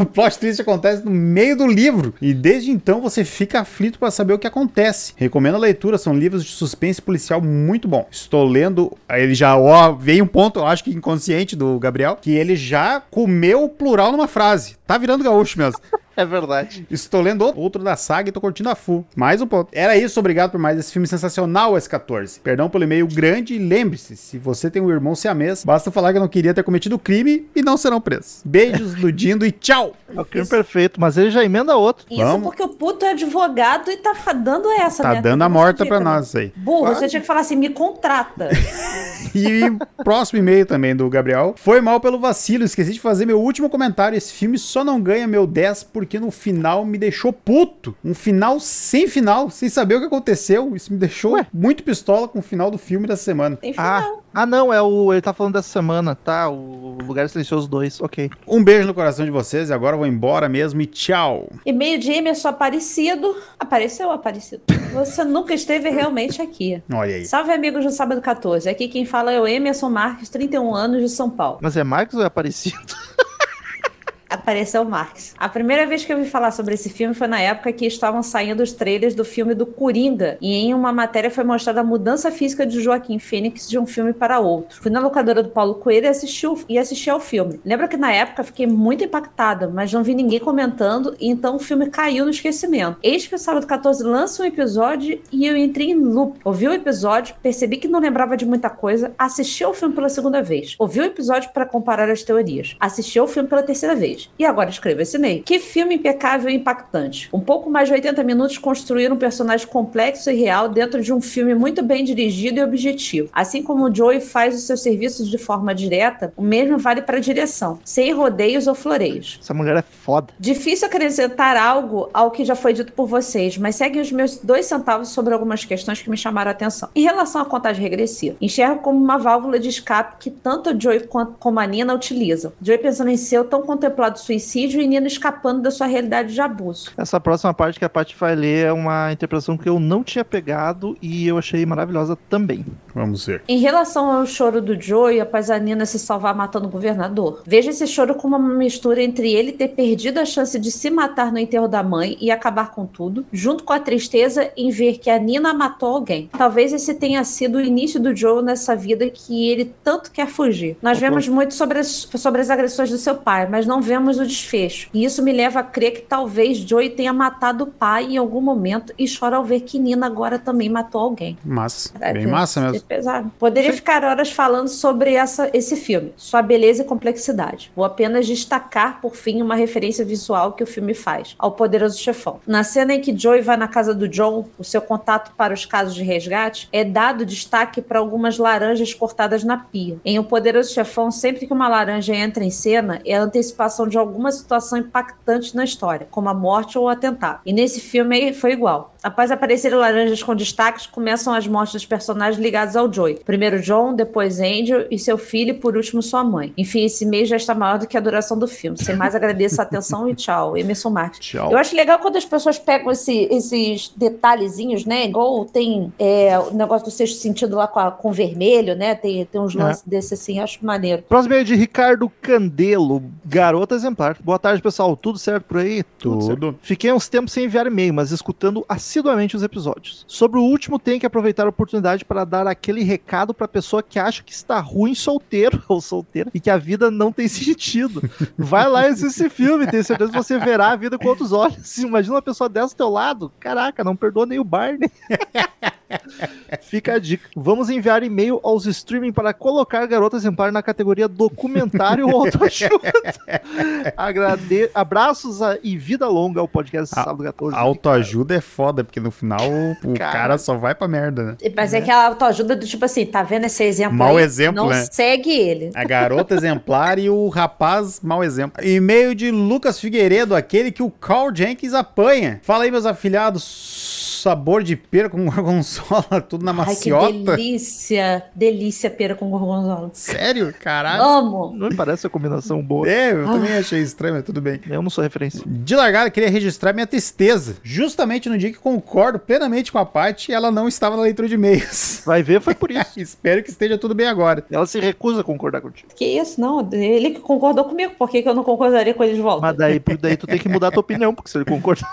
S2: O plot twist acontece no meio do livro e desde então você fica aflito para saber o que acontece. Recomendo a leitura, são livros de suspense policial muito bom. Estou lendo, ele já, ó, veio um ponto, eu acho que inconsciente do Gabriel, que ele já comeu o plural numa frase. Tá virando gaúcho mesmo.
S1: É verdade.
S2: Estou lendo outro da saga e tô curtindo a full. Mais um ponto. Era isso, obrigado por mais esse filme sensacional, S14. Perdão pelo e-mail grande e lembre-se, se você tem um irmão siamês, basta falar que não queria ter cometido crime e não serão presos. Beijos, Ludindo e tchau!
S1: É o crime perfeito, mas ele já emenda outro.
S3: Isso
S2: Vamos.
S3: porque o puto é advogado e tá dando essa,
S2: Tá
S3: né?
S2: dando a morta pra nós aí.
S3: Burro, você tinha que falar assim, me contrata.
S2: E próximo e-mail também do Gabriel. Foi mal pelo vacilo, esqueci de fazer meu último comentário. Esse filme só não ganha meu 10 porque no final me deixou puto. Um final sem final, sem saber o que aconteceu. Isso me deixou muito pistola com o final do filme da semana.
S3: Tem
S1: Ah,
S3: final.
S1: ah, não, é o. Ele tá falando dessa semana, tá? O Lugar Silencioso 2, ok.
S2: Um beijo no coração de vocês e agora eu vou embora mesmo e tchau.
S3: E-mail de Emerson Aparecido. Apareceu, Aparecido? Você nunca esteve realmente aqui.
S2: Olha aí.
S3: Salve, amigos do Sábado 14. Aqui quem fala é o Emerson Marques, 31 anos, de São Paulo.
S1: Mas é Marcos ou é Aparecido?
S3: Apareceu o Marx. A primeira vez que eu ouvi falar sobre esse filme foi na época que estavam saindo os trailers do filme do Coringa, e em uma matéria foi mostrada a mudança física de Joaquim Fênix de um filme para outro. Fui na locadora do Paulo Coelho e assisti, o- e assisti ao filme. Lembro que na época fiquei muito impactada, mas não vi ninguém comentando, e então o filme caiu no esquecimento. Eis que o sábado 14 lança um episódio e eu entrei em loop. Ouvi o episódio, percebi que não lembrava de muita coisa, assisti ao filme pela segunda vez. Ouvi o episódio para comparar as teorias. Assisti ao filme pela terceira vez. E agora escrevo esse e-mail. Que filme impecável e impactante. Um pouco mais de 80 minutos construir um personagem complexo e real dentro de um filme muito bem dirigido e objetivo. Assim como o Joey faz os seus serviços de forma direta, o mesmo vale para a direção, sem rodeios ou floreios.
S1: Essa mulher é foda.
S3: Difícil acrescentar algo ao que já foi dito por vocês, mas seguem os meus dois centavos sobre algumas questões que me chamaram a atenção. Em relação à contagem regressiva, enxergo como uma válvula de escape que tanto o Joey quanto como a Nina utilizam. Joey pensando em seu tão contemplado suicídio e Nina escapando da sua realidade de abuso.
S1: Essa próxima parte que a Paty vai ler é uma interpretação que eu não tinha pegado e eu achei maravilhosa também.
S2: Vamos ver.
S3: Em relação ao choro do Joey após a Nina se salvar matando o governador, veja esse choro como uma mistura entre ele ter perdido a chance de se matar no enterro da mãe e acabar com tudo, junto com a tristeza em ver que a Nina matou alguém. Talvez esse tenha sido o início do Joe nessa vida que ele tanto quer fugir. Nós vemos muito sobre as, sobre as agressões do seu pai, mas não vemos o desfecho. E isso me leva a crer que talvez Joey tenha matado o pai em algum momento e chora ao ver que Nina agora também matou alguém.
S2: Massa.
S3: É,
S2: Bem massa mesmo.
S3: pesado. Poderia ficar horas falando sobre essa, esse filme, sua beleza e complexidade. Vou apenas destacar, por fim, uma referência visual que o filme faz ao Poderoso Chefão. Na cena em que Joey vai na casa do John, o seu contato para os casos de resgate, é dado destaque para algumas laranjas cortadas na pia. Em O Poderoso Chefão, sempre que uma laranja entra em cena, é a antecipação de alguma situação impactante na história, como a morte ou o atentado. E nesse filme foi igual. Após aparecerem laranjas com destaques, começam as mortes dos personagens ligados ao Joey. Primeiro John, depois Angel e seu filho e por último sua mãe. Enfim, esse mês já está maior do que a duração do filme. Sem mais, agradeço a atenção e tchau. Emerson Marques.
S2: Tchau.
S3: Eu acho legal quando as pessoas pegam esse- esses detalhezinhos, né? Igual tem é, o negócio do sexto sentido lá com, a- com vermelho, né? Tem, tem uns
S1: É.
S3: lances desse assim, acho maneiro.
S1: Próximo e-mail de Ricardo Candelo, exemplar. Boa tarde, pessoal. Tudo certo por aí?
S2: Tudo.
S1: Fiquei uns tempos sem enviar e-mail, mas escutando assiduamente os episódios. Sobre o último, tem que aproveitar a oportunidade para dar aquele recado para pessoa que acha que está ruim solteiro ou solteira e que a vida não tem sentido. Vai lá e assiste esse filme, tenho certeza que você verá a vida com outros olhos. Imagina uma pessoa dessa do teu lado. Caraca, não perdoa nem o Barney. Fica a dica. Vamos enviar e-mail aos streaming para colocar Garota Exemplar na categoria documentário ou autoajuda. Agrade... Abraços a- e vida longa ao podcast
S2: A-
S1: Sábado 14.
S2: Autoajuda é foda, porque no final o,
S1: Cara.
S2: cara só vai pra merda, né?
S3: Mas é aquela autoajuda do tipo assim, tá vendo esse exemplo
S2: Mau
S3: aí?
S2: exemplo,
S3: Não
S2: né?
S3: segue ele.
S2: A garota exemplar e o rapaz mau exemplo. E-mail de Lucas Figueiredo, aquele que o Carl Jenkins apanha. Fala aí, meus afilhados. Sabor de pera com gorgonzola, tudo na
S3: Ai, que
S2: maciota.
S3: delícia. Delícia pera com gorgonzola.
S2: Sério? Caralho.
S3: Amo.
S1: Não me parece uma combinação boa.
S2: É, eu também achei estranho, mas tudo bem.
S1: Eu não sou referência.
S2: De largada, queria registrar minha tristeza. Justamente no dia que concordo plenamente com a parte, ela não estava na leitura de e-mails.
S1: Vai ver, foi por isso.
S2: Espero que esteja tudo bem agora.
S1: Ela se recusa a concordar contigo.
S3: Que isso, não. Ele que concordou comigo. Por que, que eu não concordaria com ele de volta?
S1: Mas daí, daí tu tem que mudar a tua opinião, porque se ele concordar.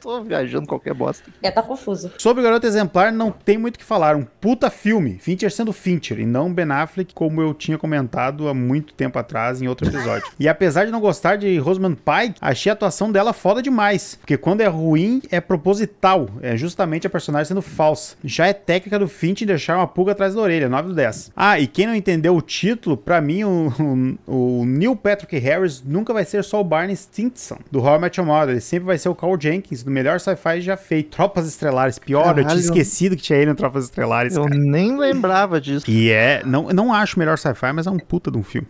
S1: Tô viajando qualquer bosta.
S3: É, tá confuso.
S2: Sobre o Garoto Exemplar, não tem muito o que falar. Um puta filme. Fincher sendo Fincher e não Ben Affleck, como eu tinha comentado há muito tempo atrás em outro episódio. e apesar de não gostar de Rosamund Pike, achei a atuação dela foda demais. Porque quando é ruim, é proposital. É justamente a personagem sendo falsa. Já é técnica do Fincher deixar uma pulga atrás da orelha. 9 do 10. Ah, e quem não entendeu o título, pra mim, o, o, o Neil Patrick Harris nunca vai ser só o Barney Stinson, do How I Met Your Mother. Ele sempre vai ser o Carl Jenkins, do melhor sci-fi já feito. Tropas Estelares. Pior, eu tinha
S1: Caralho.
S2: esquecido que tinha ele no Tropas Estelares,
S1: Eu
S2: cara.
S1: nem lembrava disso.
S2: E é, não, não acho o melhor sci-fi, mas é um puta de um filme.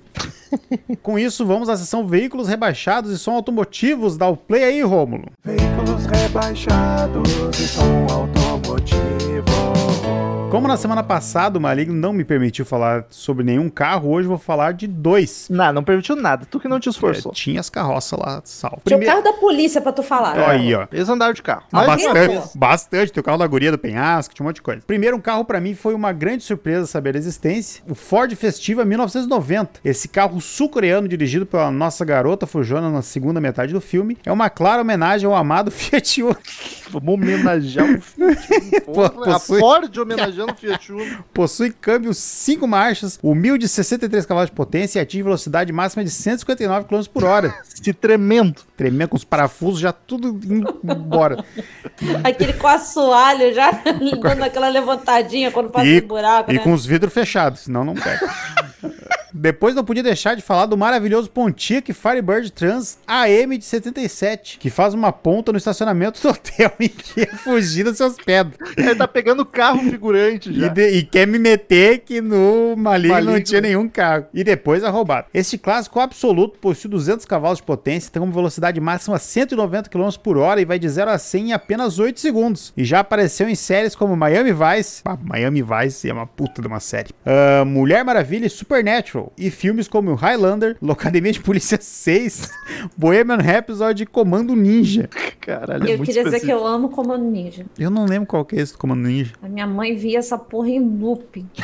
S2: Com isso, vamos à sessão Veículos Rebaixados e Som Automotivos. Dá o play aí, Rômulo.
S4: Veículos rebaixados e som automotivo.
S2: Como na semana passada o Maligno não me permitiu falar sobre nenhum carro, hoje eu vou falar de dois.
S1: Não, não permitiu nada. Tu que não te esforçou.
S2: É, tinha as carroças lá, sal.
S3: Tinha o carro da polícia pra tu falar.
S2: Ó, Aí, ó.
S1: Eles andaram de carro. Mas
S2: bastante, bastante. Tem o carro da guria do penhasco, tinha um monte de coisa. Primeiro, um carro pra mim foi uma grande surpresa saber a existência. O Ford Festiva 1990. Esse carro sul-coreano dirigido pela nossa garota Fujona na segunda metade do filme é uma clara homenagem ao amado Fiat Uno.
S1: vamos homenagear o Fiat Uno. Porra, a
S2: possui-
S1: Ford homenageando o Fiat Uno.
S2: Possui câmbio 5 marchas, humilde 63 cavalos de potência e atinge velocidade máxima de 159 km por hora.
S1: Se tremendo.
S2: Tremendo com os parafusos já tudo indo embora.
S3: Aquele com assoalho já dando aquela levantadinha quando passa
S2: E,
S3: o buraco,
S2: e
S3: né?
S2: com os vidros fechados, senão não pega. Depois não podia deixar de falar do maravilhoso Pontiac Firebird Trans AM de 77, que faz uma ponta no estacionamento do hotel em que a fugida se hospeda.
S1: Ele tá pegando carro figurante já.
S2: E, de- e quer me meter que no Maligno, não tinha nenhum carro. E depois a roubada. Este clássico absoluto possui 200 cavalos de potência, tem uma velocidade máxima 190 km por hora e vai de 0 a 100 em apenas 8 segundos. E já apareceu em séries como Miami Vice. Ah, Miami Vice é uma puta de uma série. Ah, Mulher Maravilha e Supernatural. E filmes como Highlander, Locademia de Polícia 6, Bohemian Rhapsody e Comando Ninja.
S1: Caralho, é
S3: Eu
S1: muito
S3: queria dizer que
S1: específico.
S3: eu amo Comando Ninja.
S2: Eu não lembro qual que é esse do Comando Ninja.
S3: A minha mãe via essa porra em looping.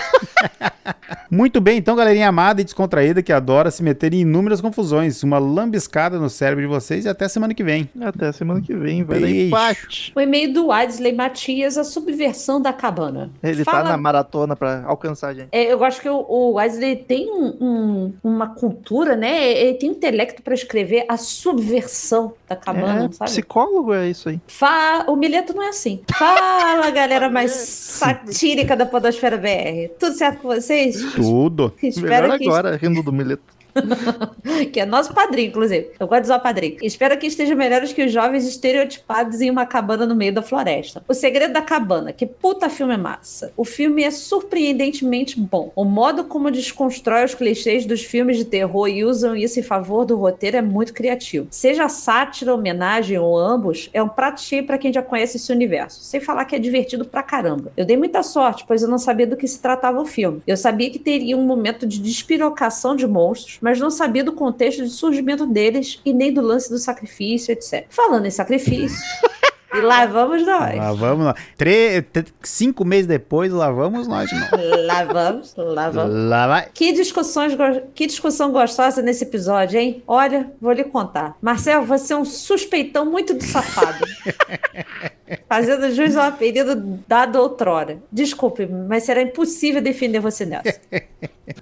S2: Muito bem, então, galerinha amada e descontraída que adora se meter em inúmeras confusões. Uma lambiscada no cérebro de vocês e até semana que vem.
S1: Até semana que vem, vai dar
S2: Beijo.
S1: empate.
S3: O e-mail do Wesley Matias, a subversão da cabana.
S1: Ele
S3: Fala-
S1: tá na maratona pra alcançar a gente.
S3: É, eu acho que o, o Wesley tem um- um- uma cultura, né? Ele tem intelecto pra escrever a subversão da cabana,
S1: é,
S3: sabe?
S1: psicólogo é isso aí.
S3: Fa... O Mileto não é assim. Fala, galera mais satírica da Podosfera BR. Tudo certo com vocês?
S2: Tudo.
S3: Espero
S1: Melhor
S3: que,
S1: agora, rindo do Mileto.
S3: que é nosso padrinho, inclusive. Eu gosto de usar padrinho. Espero que estejam melhores que os jovens estereotipados em uma cabana no meio da floresta. O Segredo da Cabana, que puta filme massa. O filme é surpreendentemente bom. O modo como desconstrói os clichês dos filmes de terror e usam isso em favor do roteiro é muito criativo. Seja sátira, homenagem ou ambos, é um prato cheio pra quem já conhece esse universo. Sem falar que é divertido pra caramba. Eu dei muita sorte, pois eu não sabia do que se tratava o filme. Eu sabia que teria um momento de despirocação de monstros, mas não sabia do contexto de surgimento deles e nem do lance do sacrifício, etc. Falando em sacrifício, e lá vamos nós.
S2: Lá vamos nós. Tre- cinco meses depois, lá vamos nós novo.
S3: Lá vamos, lá vamos.
S2: Lá vai.
S3: Que, discussões, go- que discussão gostosa nesse episódio, hein? Olha, vou lhe contar. Marcel, você é um suspeitão muito do safado. Fazendo jus ao apelido dado outrora. Desculpe, mas será impossível defender você nessa.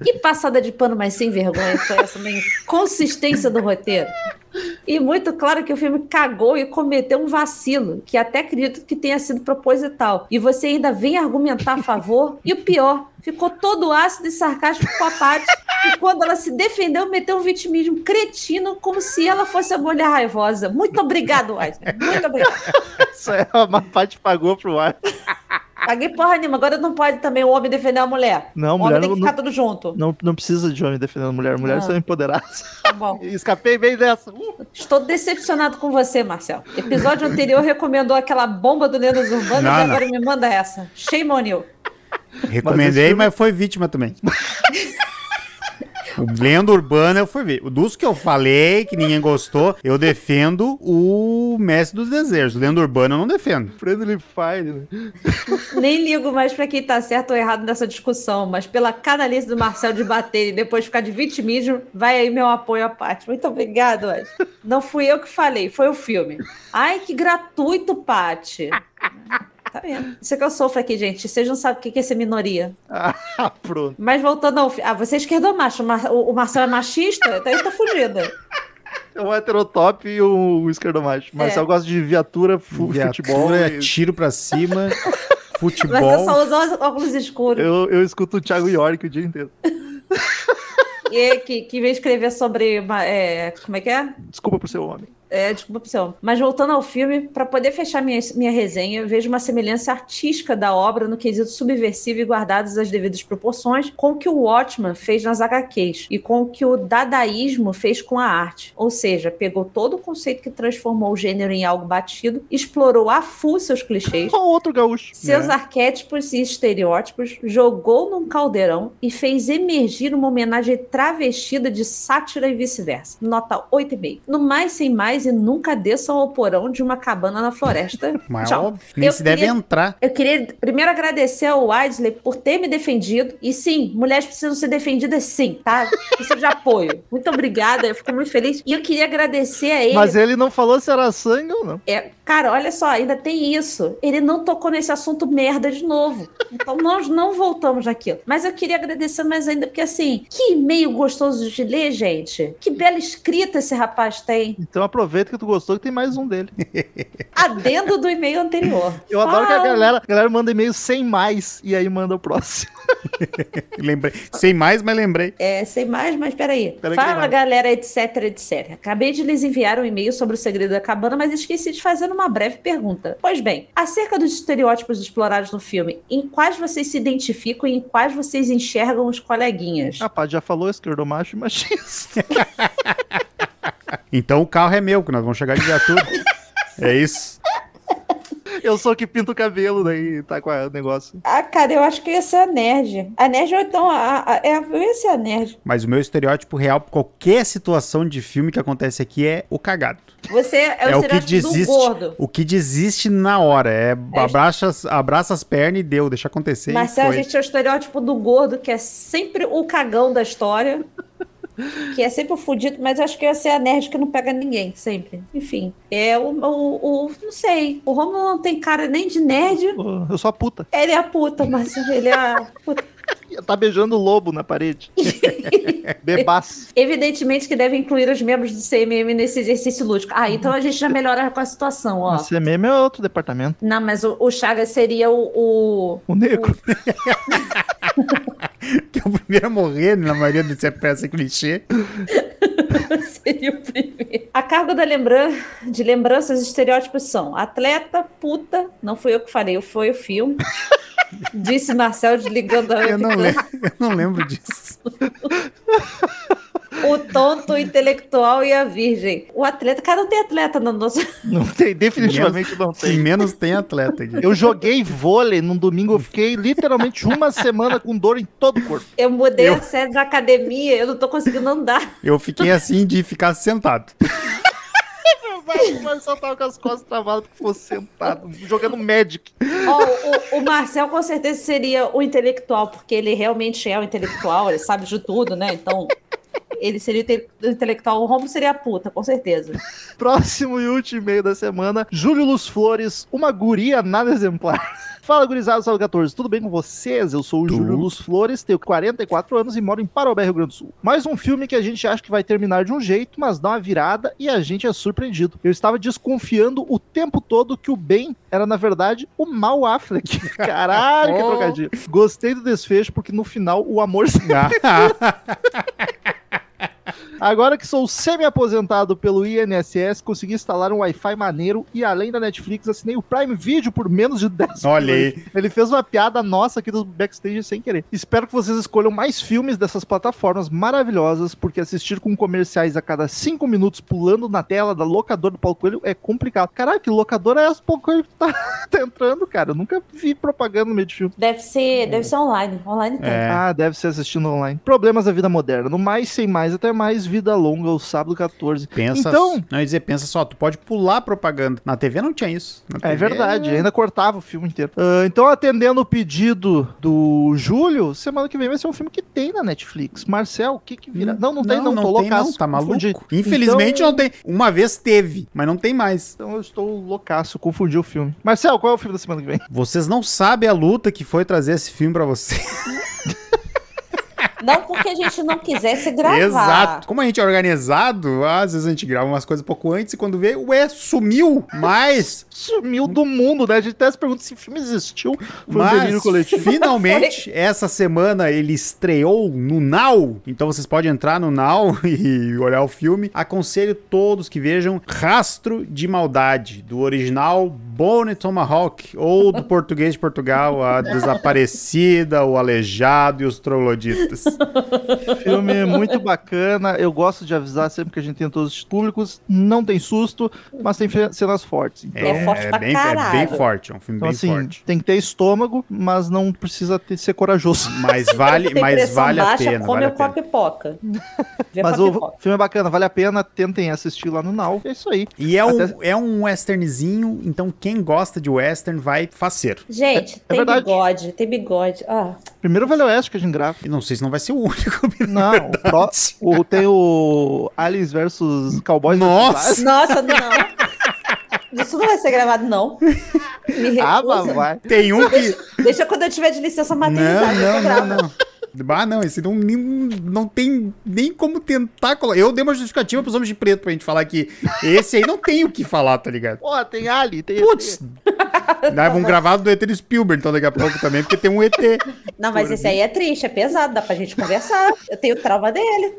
S3: Que passada de pano mais sem vergonha foi essa na inconsistência do roteiro? E muito claro que o filme cagou e cometeu um vacilo, que até acredito que tenha sido proposital. E você ainda vem argumentar a favor. E o pior, ficou todo ácido e sarcástico com a Paty. E quando ela se defendeu, meteu um vitimismo cretino, como se ela fosse a mulher raivosa. Muito obrigado, Wesley. Muito obrigado.
S1: Isso é uma parte pagou pro ar.
S3: Paguei porra nenhuma. Agora não pode também o homem defender a mulher.
S1: Não,
S3: o
S1: mulher
S3: homem tem
S1: não,
S3: que
S1: não,
S3: ficar tudo junto.
S1: não, não precisa de homem defendendo mulher. Mulheres
S3: Ah.
S1: são empoderadas.
S3: Tá bom.
S1: Escapei bem dessa. Uh!
S3: Estou decepcionado com você, Marcel. Episódio anterior recomendou aquela bomba do Lendas Urbanas
S2: Não,
S3: e
S2: não.
S3: agora me manda essa. Shame on you.
S2: Recomendei,
S1: filme-
S2: mas foi vítima também. O Lenda Urbana eu fui ver. Dos que eu falei, que ninguém gostou, eu defendo o Mestre dos Desejos. Lenda Urbana eu não defendo.
S1: Friendly Fire, né?
S3: Nem ligo mais pra quem tá certo ou errado nessa discussão, mas pela canalice do Marcel de bater e depois ficar de vitimismo, vai aí meu apoio à parte. Muito obrigado, Anjo. Não fui eu que falei, foi o filme. Ai, que gratuito, Paty. Tá vendo? Isso é que eu sofro aqui, gente. Vocês não sabem o que é ser minoria.
S1: Ah, pronto.
S3: Mas voltando ao. Ah, você é esquerdomacho. o Mar- O o Marcel é machista? Então eu tô fugida.
S1: É um heterotop e um esquerdomacho. Mas
S3: É.
S1: eu gosto de viatura, fu- futebol.
S2: Viatura,
S1: e-
S2: tiro pra cima,
S3: Mas eu
S2: futebol.
S3: só uso os óculos escuros.
S1: Eu, eu escuto o Thiago York o dia inteiro.
S3: E que, que veio escrever sobre. é, como é que é?
S1: Desculpa por ser homem.
S3: É, desculpa, pessoal. Mas voltando ao filme, para poder fechar minha, minha resenha, eu vejo uma semelhança artística da obra no quesito subversivo e guardadas as devidas proporções com o que o Watchman fez nas HQs e com o que o dadaísmo fez com a arte. Ou seja, pegou todo o conceito que transformou o gênero em algo batido, explorou a full seus clichês,
S1: outro gaúcho?
S3: seus arquétipos e estereótipos, jogou num caldeirão e fez emergir uma homenagem travestida de sátira e vice-versa. Nota 8,5. No mais sem mais e nunca desçam ao porão de uma cabana na floresta.
S2: Mas
S3: Tchau.
S2: óbvio, nem
S3: Eu
S2: se deve
S3: queria-
S2: entrar.
S3: Eu queria primeiro agradecer ao Wesley por ter me defendido. E sim, mulheres precisam ser defendidas sim, tá? Isso de apoio. Muito obrigada, eu fico muito feliz. E eu queria agradecer a ele.
S1: Mas ele não falou se era sangue ou não.
S3: É, cara, olha só, ainda tem isso. Ele não tocou nesse assunto merda de novo. Então nós não voltamos naquilo. Mas eu queria agradecer mais ainda, porque assim, que e-mail gostoso de ler, gente. Que bela escrita esse rapaz tem.
S1: Então aproveita que tu gostou que tem mais um dele.
S3: Adendo do e-mail anterior.
S1: Eu adoro que a
S3: Fala.
S1: galera, a galera manda e-mail sem mais e aí manda o próximo.
S2: Lembrei. Sem mais, mas lembrei.
S3: É, sei mais, mas peraí.
S1: Pera
S3: Fala, galera, etc, etc. Acabei de lhes enviar um e-mail sobre o segredo da cabana, mas esqueci de fazer uma breve pergunta. Pois bem, acerca dos estereótipos explorados no filme, em quais vocês se identificam e em quais vocês enxergam os coleguinhas?
S1: Rapaz, já falou esquerdomacho e machista.
S2: Então o carro é meu, que nós vamos chegar de viatura. é isso.
S1: Eu sou que pinta o cabelo, daí tá com o negócio.
S3: Ah, cara, eu acho que eu ia ser a nerd. A nerd ou então a, a- é, eu ia ser a nerd.
S2: Mas o meu estereótipo real pra qualquer situação de filme que acontece aqui é o cagado.
S3: Você é,
S2: É,
S3: o
S2: o que
S3: estereótipo do
S2: desiste.
S3: gordo.
S2: O que desiste na hora. É, abraça, as- abraça as pernas e deu, deixa acontecer.
S3: Marcelo, a gente é o estereótipo do gordo, que é sempre o cagão da história. Que é sempre o fudido, mas acho que ia ser a nerd que não pega ninguém, sempre. Enfim. É o. o, o- não sei. O Romulo não tem cara nem de nerd.
S1: Eu sou a puta.
S3: Ele é a puta, mas ele é a puta.
S1: Tá beijando o lobo na parede. Bebaço.
S3: Evidentemente que deve incluir os membros do CMM nesse exercício lúdico. Ah, então a gente já melhora com a situação, ó.
S1: Você mesmo é outro departamento.
S3: Não, mas o, o Chagas seria o- o,
S1: O negro.
S2: Que é o primeiro a morrer na maioria desse peça clichê.
S3: Seria o primeiro. A carga da lembran de lembranças e estereótipos são atleta, puta, não fui eu que falei, foi o filme. Disse Marcel desligando a
S2: Eu não, eu não lembro disso.
S3: O tonto, o intelectual e a virgem. O atleta, cara, não tem atleta no nosso.
S1: Não tem, definitivamente não
S2: Quem
S1: tem.
S2: menos tem atleta aqui.
S1: Eu joguei vôlei num domingo, eu fiquei literalmente uma semana com dor em todo o corpo.
S3: Eu mudei
S2: Eu-
S3: a série da academia, eu não tô conseguindo andar.
S2: Eu fiquei assim de ficar sentado.
S1: Vai, vai só tava com as costas travadas porque fosse sentado, jogando Magic.
S3: Ó, o, o Marcel com certeza seria o intelectual, porque ele realmente é o intelectual, ele sabe de tudo, né? Então, ele seria o intelectual. O Romulo seria a puta, com certeza.
S1: Próximo e último e-mail da semana, Júlio Luz Flores, uma guria nada exemplar. Fala, gurizada, salve 14, tudo bem com vocês? Eu sou o
S2: Tudo.
S1: Júlio Luz Flores, tenho 44 anos e moro em Parobé, Rio Grande do Sul. Mais um filme que a gente acha que vai terminar de um jeito, mas dá uma virada e a gente é surpreendido. Eu estava desconfiando o tempo todo que o bem era, na verdade, o mal Affleck. Caralho, que
S2: Oh.
S1: trocadilho. Gostei do desfecho porque no final o amor...
S2: Ah,
S1: Agora que sou semi-aposentado pelo INSS, consegui instalar um Wi-Fi maneiro e além da Netflix, assinei o Prime Video por menos de 10
S2: Olha aí.
S1: Ele fez uma piada nossa aqui do backstage sem querer. Espero que vocês escolham mais filmes dessas plataformas maravilhosas, porque assistir com comerciais a cada 5 minutos pulando na tela da locadora do Paulo Coelho é complicado. Caralho, que locadora é essa Paulo Coelho que tá, tá entrando, cara? Eu nunca vi propaganda no meio de filme.
S3: Deve ser, deve ser online. Online tem.
S2: É.
S1: Ah, deve ser assistindo online. Problemas da vida moderna. No mais, sem mais, até mais, vida longa, o sábado 14.
S2: Pensa,
S1: Então,
S2: não ia dizer, pensa só, tu pode pular propaganda. Na TV não tinha isso. Na
S1: É
S2: TV
S1: verdade, ainda cortava o filme inteiro. Ah, então, atendendo o pedido do Júlio, semana que vem vai ser um filme que tem na Netflix. Marcel, o que que vira? Não, não tem, não, tô
S2: tem,
S1: loucaço.
S2: não, tá maluco.
S1: confundi.
S2: Infelizmente
S1: então,
S2: não tem. Uma vez teve, mas não tem mais.
S1: Então eu estou loucaço, confundi o filme. Marcel, qual é o filme da semana que vem?
S2: Vocês não sabem a luta que foi trazer esse filme pra você.
S3: Não porque a gente não quisesse gravar.
S2: Exato. Como a gente é organizado, às vezes a gente grava umas coisas um pouco antes e quando vê, ué, sumiu. Mas,
S1: Sumiu do mundo, né? A gente até se pergunta se o filme existiu. Foi um
S2: mas
S1: delírio coletivo.
S2: finalmente, essa semana ele estreou no Now. Então vocês podem entrar no Now e olhar o filme. Aconselho todos que vejam Rastro de Maldade, do original Bone Tomahawk, ou do português de Portugal, a Desaparecida, o Aleijado e os Trogloditas.
S1: Filme muito bacana. Eu gosto de avisar sempre que a gente tem todos os públicos. Não tem susto, mas tem cenas fortes. Então,
S3: É forte pra
S2: bem, é
S3: caralho.
S2: bem forte, é um filme
S1: então,
S2: bem
S1: assim,
S2: forte.
S1: tem que ter estômago, mas não precisa ter- ser corajoso.
S2: Mas vale, mas vale a
S3: baixa,
S2: pena.
S3: come
S2: Vale a pena.
S3: pipoca.
S1: Mas o
S3: pipoca.
S1: filme é bacana, vale a pena. Tentem assistir lá no Now. É isso aí.
S2: E é um,
S1: Até-
S2: é um westernzinho, então quem gosta de western vai faceiro.
S3: Gente,
S1: É
S3: tem
S1: verdade.
S3: bigode, tem bigode. Ah,
S1: Primeiro Velho Oeste que a gente grava.
S2: E não sei se não vai ser o único.
S1: Não, o pró- o- tem o Aliens versus Cowboys.
S2: Nossa!
S3: nossa, não. Isso não vai ser gravado, não. Me
S1: Ah,
S3: recusa.
S1: vai.
S2: Tem um que.
S3: Deixa quando eu tiver de licença
S2: Não,
S3: maternidade. eu
S2: não,
S3: gravo.
S2: não, não. Ah, não, esse não, nem- não tem nem como tentar colocar. Eu dei uma justificativa pros homens de preto pra gente falar que esse aí não tem o que falar, tá ligado?
S1: Pô, tem Ali, tem
S2: Putz! Daí vamos gravar do ET do Spielberg, então daqui a pouco também, porque tem um ET.
S3: Não, mas esse aí é triste, é pesado, dá pra gente conversar. Eu tenho trauma dele.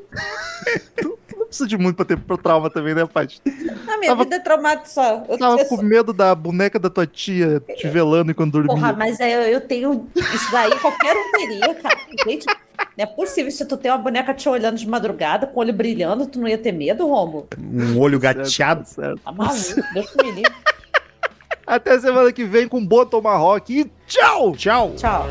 S1: Não precisa de muito pra ter pro trauma também, né, Paty?
S3: A minha
S1: Tava-
S3: vida é traumática só. Eu,
S1: Tava
S3: eu
S1: com
S3: sou-
S1: medo da boneca da tua tia te velando enquanto dormia.
S3: Porra, mas é, eu, eu tenho. Isso daí qualquer um teria, cara. Gente, não é possível. Se tu tem uma boneca te olhando de madrugada, com o olho brilhando, tu não ia ter medo, Romo?
S2: Um olho gateado.
S1: Certo.
S3: Tá maluco, Deus me livre.
S1: Até semana que vem com Boa Tomahawk e tchau!
S2: Tchau!
S3: Tchau.